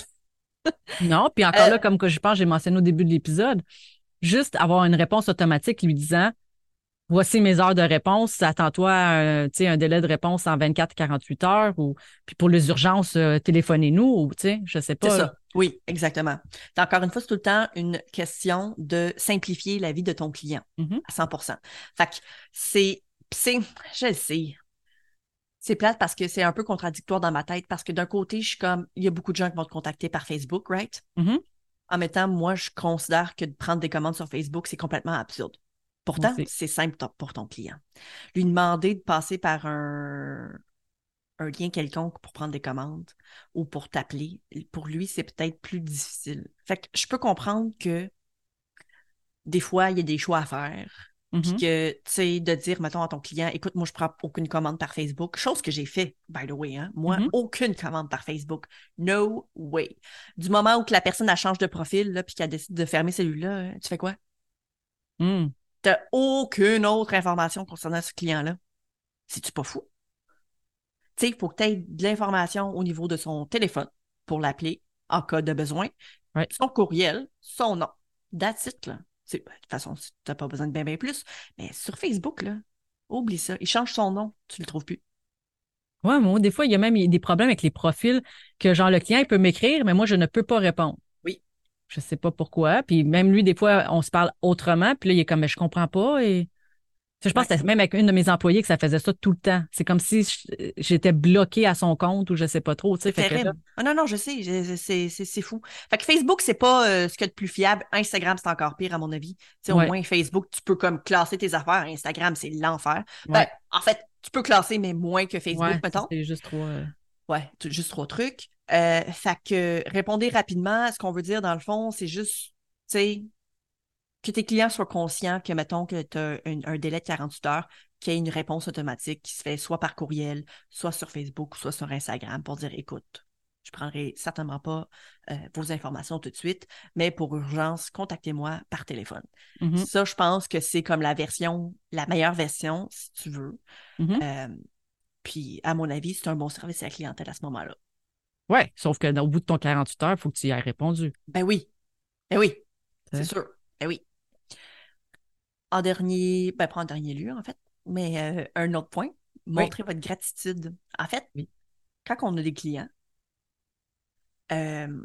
Non, puis <laughs> encore Euh, là, comme que je pense, j'ai mentionné au début de l'épisode, juste avoir une réponse automatique lui disant Voici mes heures de réponse, attends-toi un, délai de réponse en 24-48 heures ou puis pour les urgences, euh, téléphonez-nous ou sais, je sais C'est pas. ça. Oui, exactement. Encore une fois, c'est tout le temps une question de simplifier la vie de ton client Mhm. à 100% Fait que c'est, c'est, je le sais. C'est plate parce que c'est un peu contradictoire dans ma tête parce que d'un côté, je suis comme, il y a beaucoup de gens qui vont te contacter par Facebook, right? Mhm. En même temps, moi, je considère que de prendre des commandes sur Facebook, c'est complètement absurde. Pourtant, c'est simple pour ton client. Lui demander de passer par un, un lien quelconque pour prendre des commandes ou pour t'appeler, pour lui, c'est peut-être plus difficile. Fait que je peux comprendre que des fois, il y a des choix à faire. Puis Mhm. que, tu sais, de dire, mettons, à ton client, écoute, moi, je prends aucune commande par Facebook. Chose que j'ai fait, by the way, hein. Moi, Mhm. aucune commande par Facebook. No way. Du moment où que la personne, elle change de profil, là, puis qu'elle décide de fermer celui-là, hein, tu fais quoi? Mm. T'as aucune autre information concernant ce client-là. C'est-tu pas fou? Tu sais, il faut que tu aies de l'information au niveau de son téléphone pour l'appeler en cas de besoin, son courriel, son nom. That's it, là. C'est- ben, De toute façon, tu n'as pas besoin de bien, bien plus. Mais sur Facebook, là, oublie ça. Il change son nom, tu le trouves plus. Ouais, moi, des fois, il y a même des problèmes avec les profils que, genre, le client, il peut m'écrire, mais moi, je ne peux pas répondre. Oui. Je sais pas pourquoi. Puis même lui, des fois, on se parle autrement, puis là, il est comme, mais je comprends pas. Et je pense que c'était même avec une de mes employées que ça faisait ça tout le temps. C'est comme si j'étais bloquée à son compte ou je sais pas trop. Que là- Terrible. Ah non, non, je sais, c'est c'est- c'est fou. Fait que Facebook, c'est pas euh, ce qu'il y a de plus fiable. Instagram, c'est encore pire, à mon avis. Ouais. Au moins, Facebook, tu peux comme classer tes affaires. Instagram, c'est l'enfer. Ouais. Ben, en fait, tu peux classer, mais moins que Facebook, ouais, mettons. c'est juste trop. euh, Ouais, juste trois trucs. Euh, fait que répondez rapidement. Ce qu'on veut dire, dans le fond, c'est juste, tu sais, que tes clients soient conscients que, mettons, que tu as un, un délai de 48 heures, qu'il y ait une réponse automatique qui se fait soit par courriel, soit sur Facebook, soit sur Instagram pour dire, écoute, je prendrai certainement pas euh, vos informations tout de suite, mais pour urgence, contactez-moi par téléphone. mhm, Ça, je pense que c'est comme la version, la meilleure version, si tu veux. mhm. Euh, puis, à mon avis, c'est un bon service à la clientèle à ce moment-là. Ouais, sauf que au bout de ton 48 heures, il faut que tu y aies répondu. Ben oui. Ben oui. C'est sûr. Ben oui. En dernier, ben pas en dernier lieu, en fait, mais euh, un autre point, montrez votre gratitude. En fait, Oui. quand on a des clients, euh,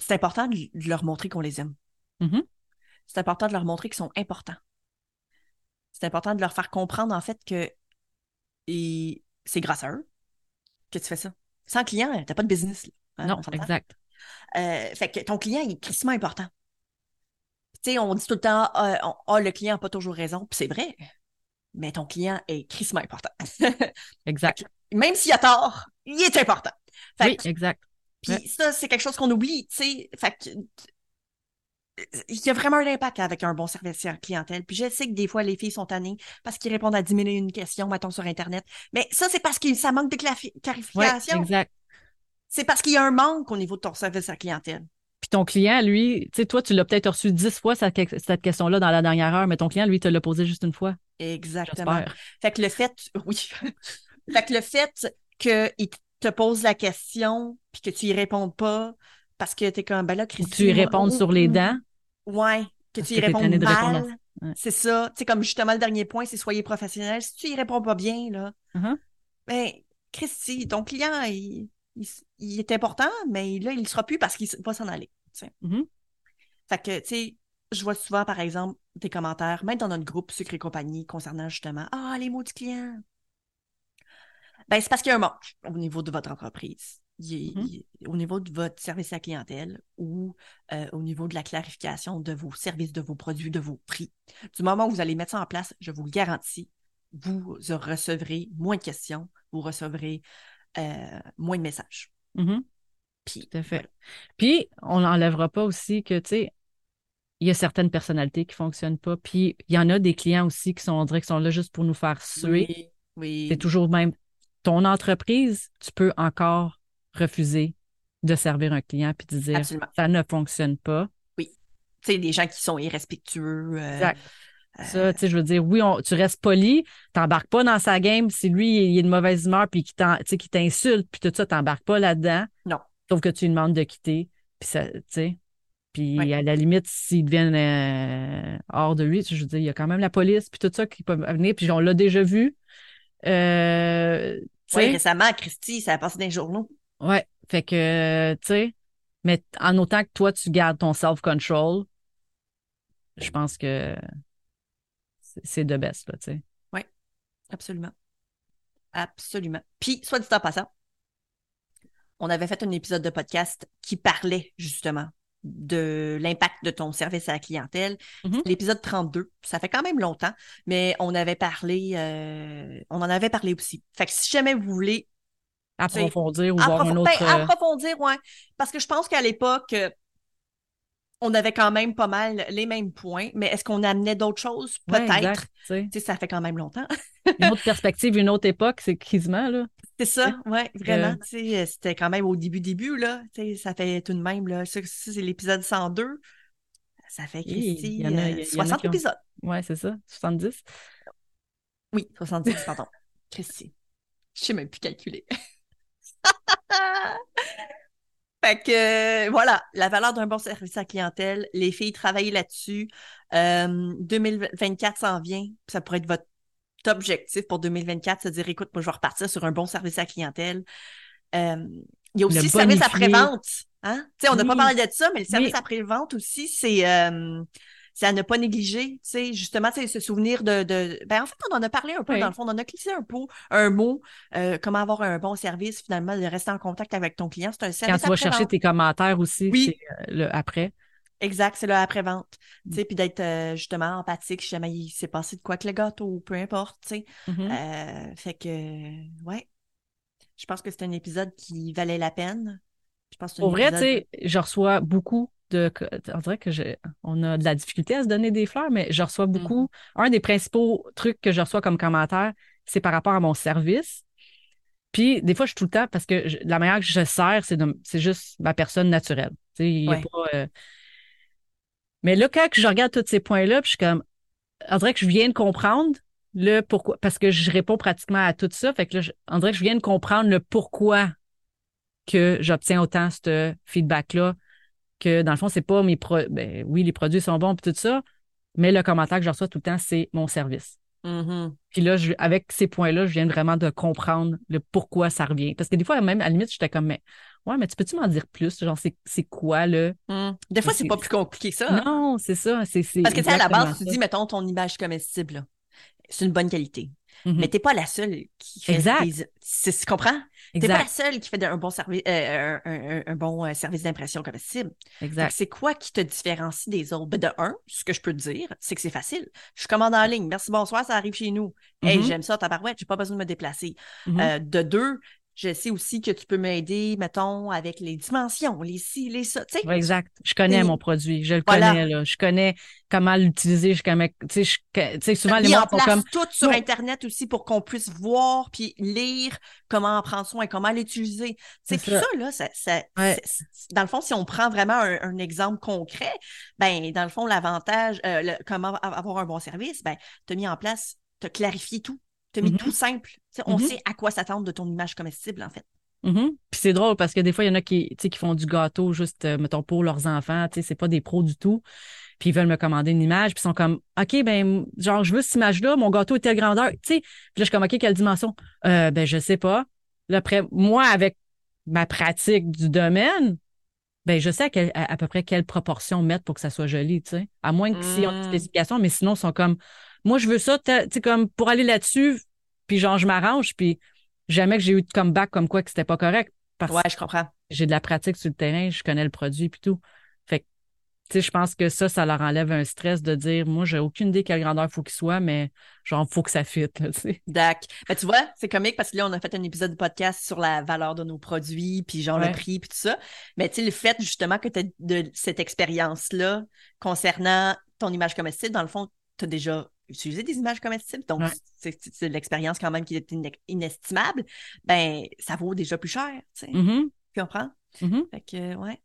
c'est important de, de leur montrer qu'on les aime. Mhm. C'est important de leur montrer qu'ils sont importants. C'est important de leur faire comprendre, en fait, que et c'est grâce à eux que tu fais ça. Sans client, t'as pas de business. là. Hein, non, exact. Euh, fait que ton client il est crissement important. Sais, on dit tout le temps, ah, ah, le client n'a pas toujours raison, puis c'est vrai, mais ton client est crissement important. <laughs> Exact. Même s'il a tort, il est important. Fait Oui, que- exact. puis ouais. ça, c'est quelque chose qu'on oublie, tu sais. Fait que, il y a vraiment un impact avec un bon service à la clientèle. Puis je sais que des fois, les filles sont tannées parce qu'ils répondent à 10 000 et une questions, mettons, sur Internet. Mais ça, c'est parce que ça manque de Ouais, clarification. exact. c'est parce qu'il y a un manque au niveau de ton service à la clientèle. Puis ton client, lui, tu sais, toi, tu l'as peut-être reçu dix fois cette, cette question-là dans la dernière heure, mais ton client, lui, te l'a posé juste une fois. Exactement. Fait que le fait, <laughs> oui. fait que le fait qu'il te pose la question puis que tu y répondes pas parce que t'es comme, ben là, Christy. tu y réponds sur les dents. Ouais. Que Parce tu y réponds mal. Ouais. C'est ça. Tu sais, comme justement le dernier point, c'est soyez professionnel. Si tu y réponds pas bien, là, Uh-huh. ben, Christy, ton client, il, il, il est important, mais là, il le sera plus parce qu'il va s'en aller. Mhm. Fait que, tu sais, je vois souvent, par exemple, des commentaires, même dans notre groupe Sucre et compagnie, concernant justement Ah, les mots du client. Ben, c'est parce qu'il y a un manque au niveau de votre entreprise. Il est- Mhm. il est- au niveau de votre service à la clientèle ou euh, au niveau de la clarification de vos services, de vos produits, de vos prix. Du moment où vous allez mettre ça en place, je vous le garantis, vous recevrez moins de questions, vous recevrez euh, moins de messages. Mhm. Puis, Tout à fait. Puis, on n'enlèvera pas aussi que, tu sais, il y a certaines personnalités qui ne fonctionnent pas. Puis, il y en a des clients aussi qui sont, on dirait, qui sont là juste pour nous faire suer. oui, oui. C'est toujours même ton entreprise, tu peux encore refuser de servir un client puis de dire Absolument. ça ne fonctionne pas. Tu sais, des gens qui sont irrespectueux. euh, Exact. euh, Ça, tu sais, je veux dire, oui, on- tu restes poli, t'embarques pas dans sa game. Si lui, il est de mauvaise humeur puis qu'il t'insulte puis tout ça, t'embarques pas là-dedans. Non. Sauf que tu lui demandes de quitter. Puis ça, tu sais. Puis Ouais. à la limite, s'ils deviennent euh, hors de lui, je veux dire, il y a quand même la police puis tout ça qui peut venir. Puis on l'a déjà vu. Euh, Oui, récemment, Christy, ça a passé dans les journaux. Ouais, fait que, tu sais, mais en autant que toi, tu gardes ton self-control, je pense que c'est- de best, là, tu sais. Absolument. Absolument. Puis, soit dit en passant, on avait fait un épisode de podcast qui parlait justement de l'impact de ton service à la clientèle. Mhm. L'épisode 32, ça fait quand même longtemps, mais on avait parlé, euh, on en avait parlé aussi. Fait que si jamais vous voulez Approfondir ou voir un ben, autre. euh, approfondir, ouais, parce que je pense qu'à l'époque, euh, on avait quand même pas mal les mêmes points, mais est-ce qu'on amenait d'autres choses? ouais, Peut-être. sais, ça fait quand même longtemps. Une autre perspective, une autre époque, c'est quasiment, là. C'est ça, ouais, vraiment. Euh, C'était quand même au début, début, là. Ça fait tout de même, là. Ça, ça, c'est l'épisode 102. Ça fait, Christy, il y en a- euh, il y en a 60 qui ont- épisodes. Ouais, c'est ça, 70. Oui, 70, pardon. <laughs> Christy. Je sais même plus calculer. <laughs> Fait que euh, voilà, la valeur d'un bon service à la clientèle, les filles travaillent là-dessus. Euh, 2024 s'en vient, ça pourrait être votre objectif pour 2024, se dire écoute, moi je vais repartir sur un bon service à la clientèle. Euh, il y a aussi Le le service après-vente. Hein? Tu sais, on n'a pas parlé de ça, mais le service Oui. après-vente aussi, c'est euh, c'est à ne pas négliger. Tu sais, justement, tu sais, se souvenir de, de. Ben, en fait, on en a parlé un peu, Oui. dans le fond, on en a glissé un peu un mot, euh, comment avoir un bon service, finalement, de rester en contact avec ton client. C'est un Quand service tu vas chercher tes commentaires aussi, Oui. c'est le après. Exact, c'est le après-vente. Tu Mm. sais, puis d'être euh, justement empathique si jamais il s'est passé de quoi que le gâteau, peu importe, tu sais. Mhm. Euh, fait que, ouais. Je pense que c'est un épisode qui valait la peine. Je pense que Pour vrai, tu sais, je reçois beaucoup de. On dirait que j'ai- on a de la difficulté à se donner des fleurs, mais je reçois beaucoup. Mm-hmm. Un des principaux trucs que je reçois comme commentaire, c'est par rapport à mon service. Puis, des fois, je suis tout le temps, parce que je- la manière que je sers, c'est de- c'est juste ma personne naturelle. Tu sais, il y a Ouais. pas. euh, Mais là, quand je regarde tous ces points-là, puis je suis comme. On dirait que je viens de comprendre le pourquoi. Parce que je réponds pratiquement à tout ça. Fait que là, je- on dirait que je viens de comprendre le pourquoi que j'obtiens autant ce feedback-là. Que dans le fond, c'est pas mes produits. Ben, oui, les produits sont bons, puis tout ça. Mais le commentaire que je reçois tout le temps, c'est mon service. Mhm. Puis là, je- avec ces points-là, je viens vraiment de comprendre le pourquoi ça revient. Parce que des fois, même à la limite, j'étais comme, mais ouais, mais tu peux-tu m'en dire plus? Genre, c'est quoi, là? Mm. Des fois, c'est pas plus compliqué que ça. hein. Non, c'est ça. Parce que, tu sais, à la base, tu dis, mettons, ton image comestible, là. C'est une bonne qualité. Mhm. Mais t'es pas la seule qui fait Exact. des... Tu comprends? T'es pas la seule qui fait un bon service, euh, un, un- un bon euh, service d'impression comestible. Exact. C'est quoi qui te différencie des autres? Ben, de un, ce que je peux te dire, c'est que c'est facile. Je commande en ligne. Merci, bonsoir, ça arrive chez nous. Hey, Mhm. j'aime ça, tabarouette, j'ai pas besoin de me déplacer. Mhm. Euh, de deux, je sais aussi que tu peux m'aider, mettons, avec les dimensions, les ci, les ça. Tu sais, Ouais, exact. Je connais mon produit. Je le Voilà. connais, là. Je connais comment l'utiliser. Je connais, tu sais, souvent, les sont comme, tout sur. Internet aussi pour qu'on puisse voir puis lire comment en prendre soin, comment l'utiliser. C'est tout ça. là, ça, ça- Ouais. dans le fond, si on prend vraiment un, un exemple concret, ben, dans le fond, l'avantage, euh, comment avoir un bon service, ben, tu as mis en place, tu as clarifié tout. Tu as mis Mhm. tout simple. On Mhm. sait à quoi s'attendre de ton image comestible, en fait. Mhm. Puis c'est drôle parce que des fois, il y en a qui, qui font du gâteau juste, euh, mettons, pour leurs enfants. C'est pas des pros du tout. Puis ils veulent me commander une image. Puis ils sont comme, OK, ben, genre, je veux cette image-là. Mon gâteau est telle grandeur. Puis là, je suis comme, OK, quelle dimension? Euh, ben, je sais pas. Là, après, moi, avec ma pratique du domaine, ben, je sais à, quel- à, à peu près quelle proportion mettre pour que ça soit joli, sais. À moins que s'ils ont une Mm. spécification, mais sinon, ils sont comme, moi, je veux ça, tu sais, comme pour aller là-dessus, puis genre, je m'arrange, puis jamais que j'ai eu de comeback comme quoi que c'était pas correct. Parce Ouais, je comprends. j'ai de la pratique sur le terrain, je connais le produit puis tout. Fait que sais, je pense que ça, ça leur enlève un stress de dire, moi, j'ai aucune idée quelle grandeur il faut qu'il soit, mais genre, faut que ça fitte, tu sais. D'accord. Ben, tu vois, c'est comique parce que là, on a fait un épisode de podcast sur la valeur de nos produits, puis genre Ouais. le prix, puis tout ça. Mais tu sais, le fait justement que tu as de cette expérience-là concernant ton image comestible, dans le fond, tu as déjà utilisé des images comestibles, donc Ouais. c'est de l'expérience quand même qui est ine- inestimable. Ben, ça vaut déjà plus cher, tu sais. Mhm, Tu comprends? mhm. Fait que, ouais,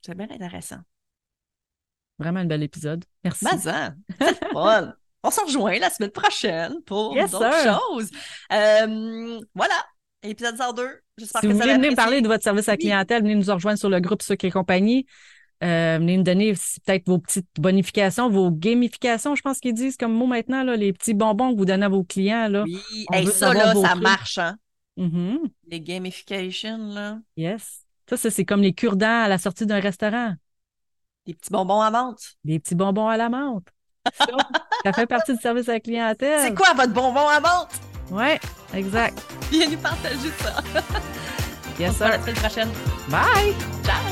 c'est bien intéressant. Vraiment un bel épisode. Merci. Le fun. On se rejoint la semaine prochaine pour Yes, d'autres choses. Euh, voilà, épisode 102. J'espère Si que vous ça voulez va venir apprécier. parler de votre service à clientèle, venez nous rejoindre sur le groupe Sucre et compagnie. Euh, venez nous donner peut-être vos petites bonifications, vos gamifications, je pense qu'ils disent comme mot maintenant, là, les petits bonbons que vous donnez à vos clients. Là. Oui, On Hey, ça, là, ça trucs. marche, hein? Mhm. Les gamifications, là. Yes. Ça, ça, c'est comme les cure-dents à la sortie d'un restaurant. Des petits bonbons à menthe. Des petits bonbons à la menthe. Ça, ça fait partie du service à la clientèle. C'est quoi votre bonbon à menthe? Ouais, exact. Viens nous partager ça. On Yes, se voit la sir. semaine prochaine. Bye! Ciao!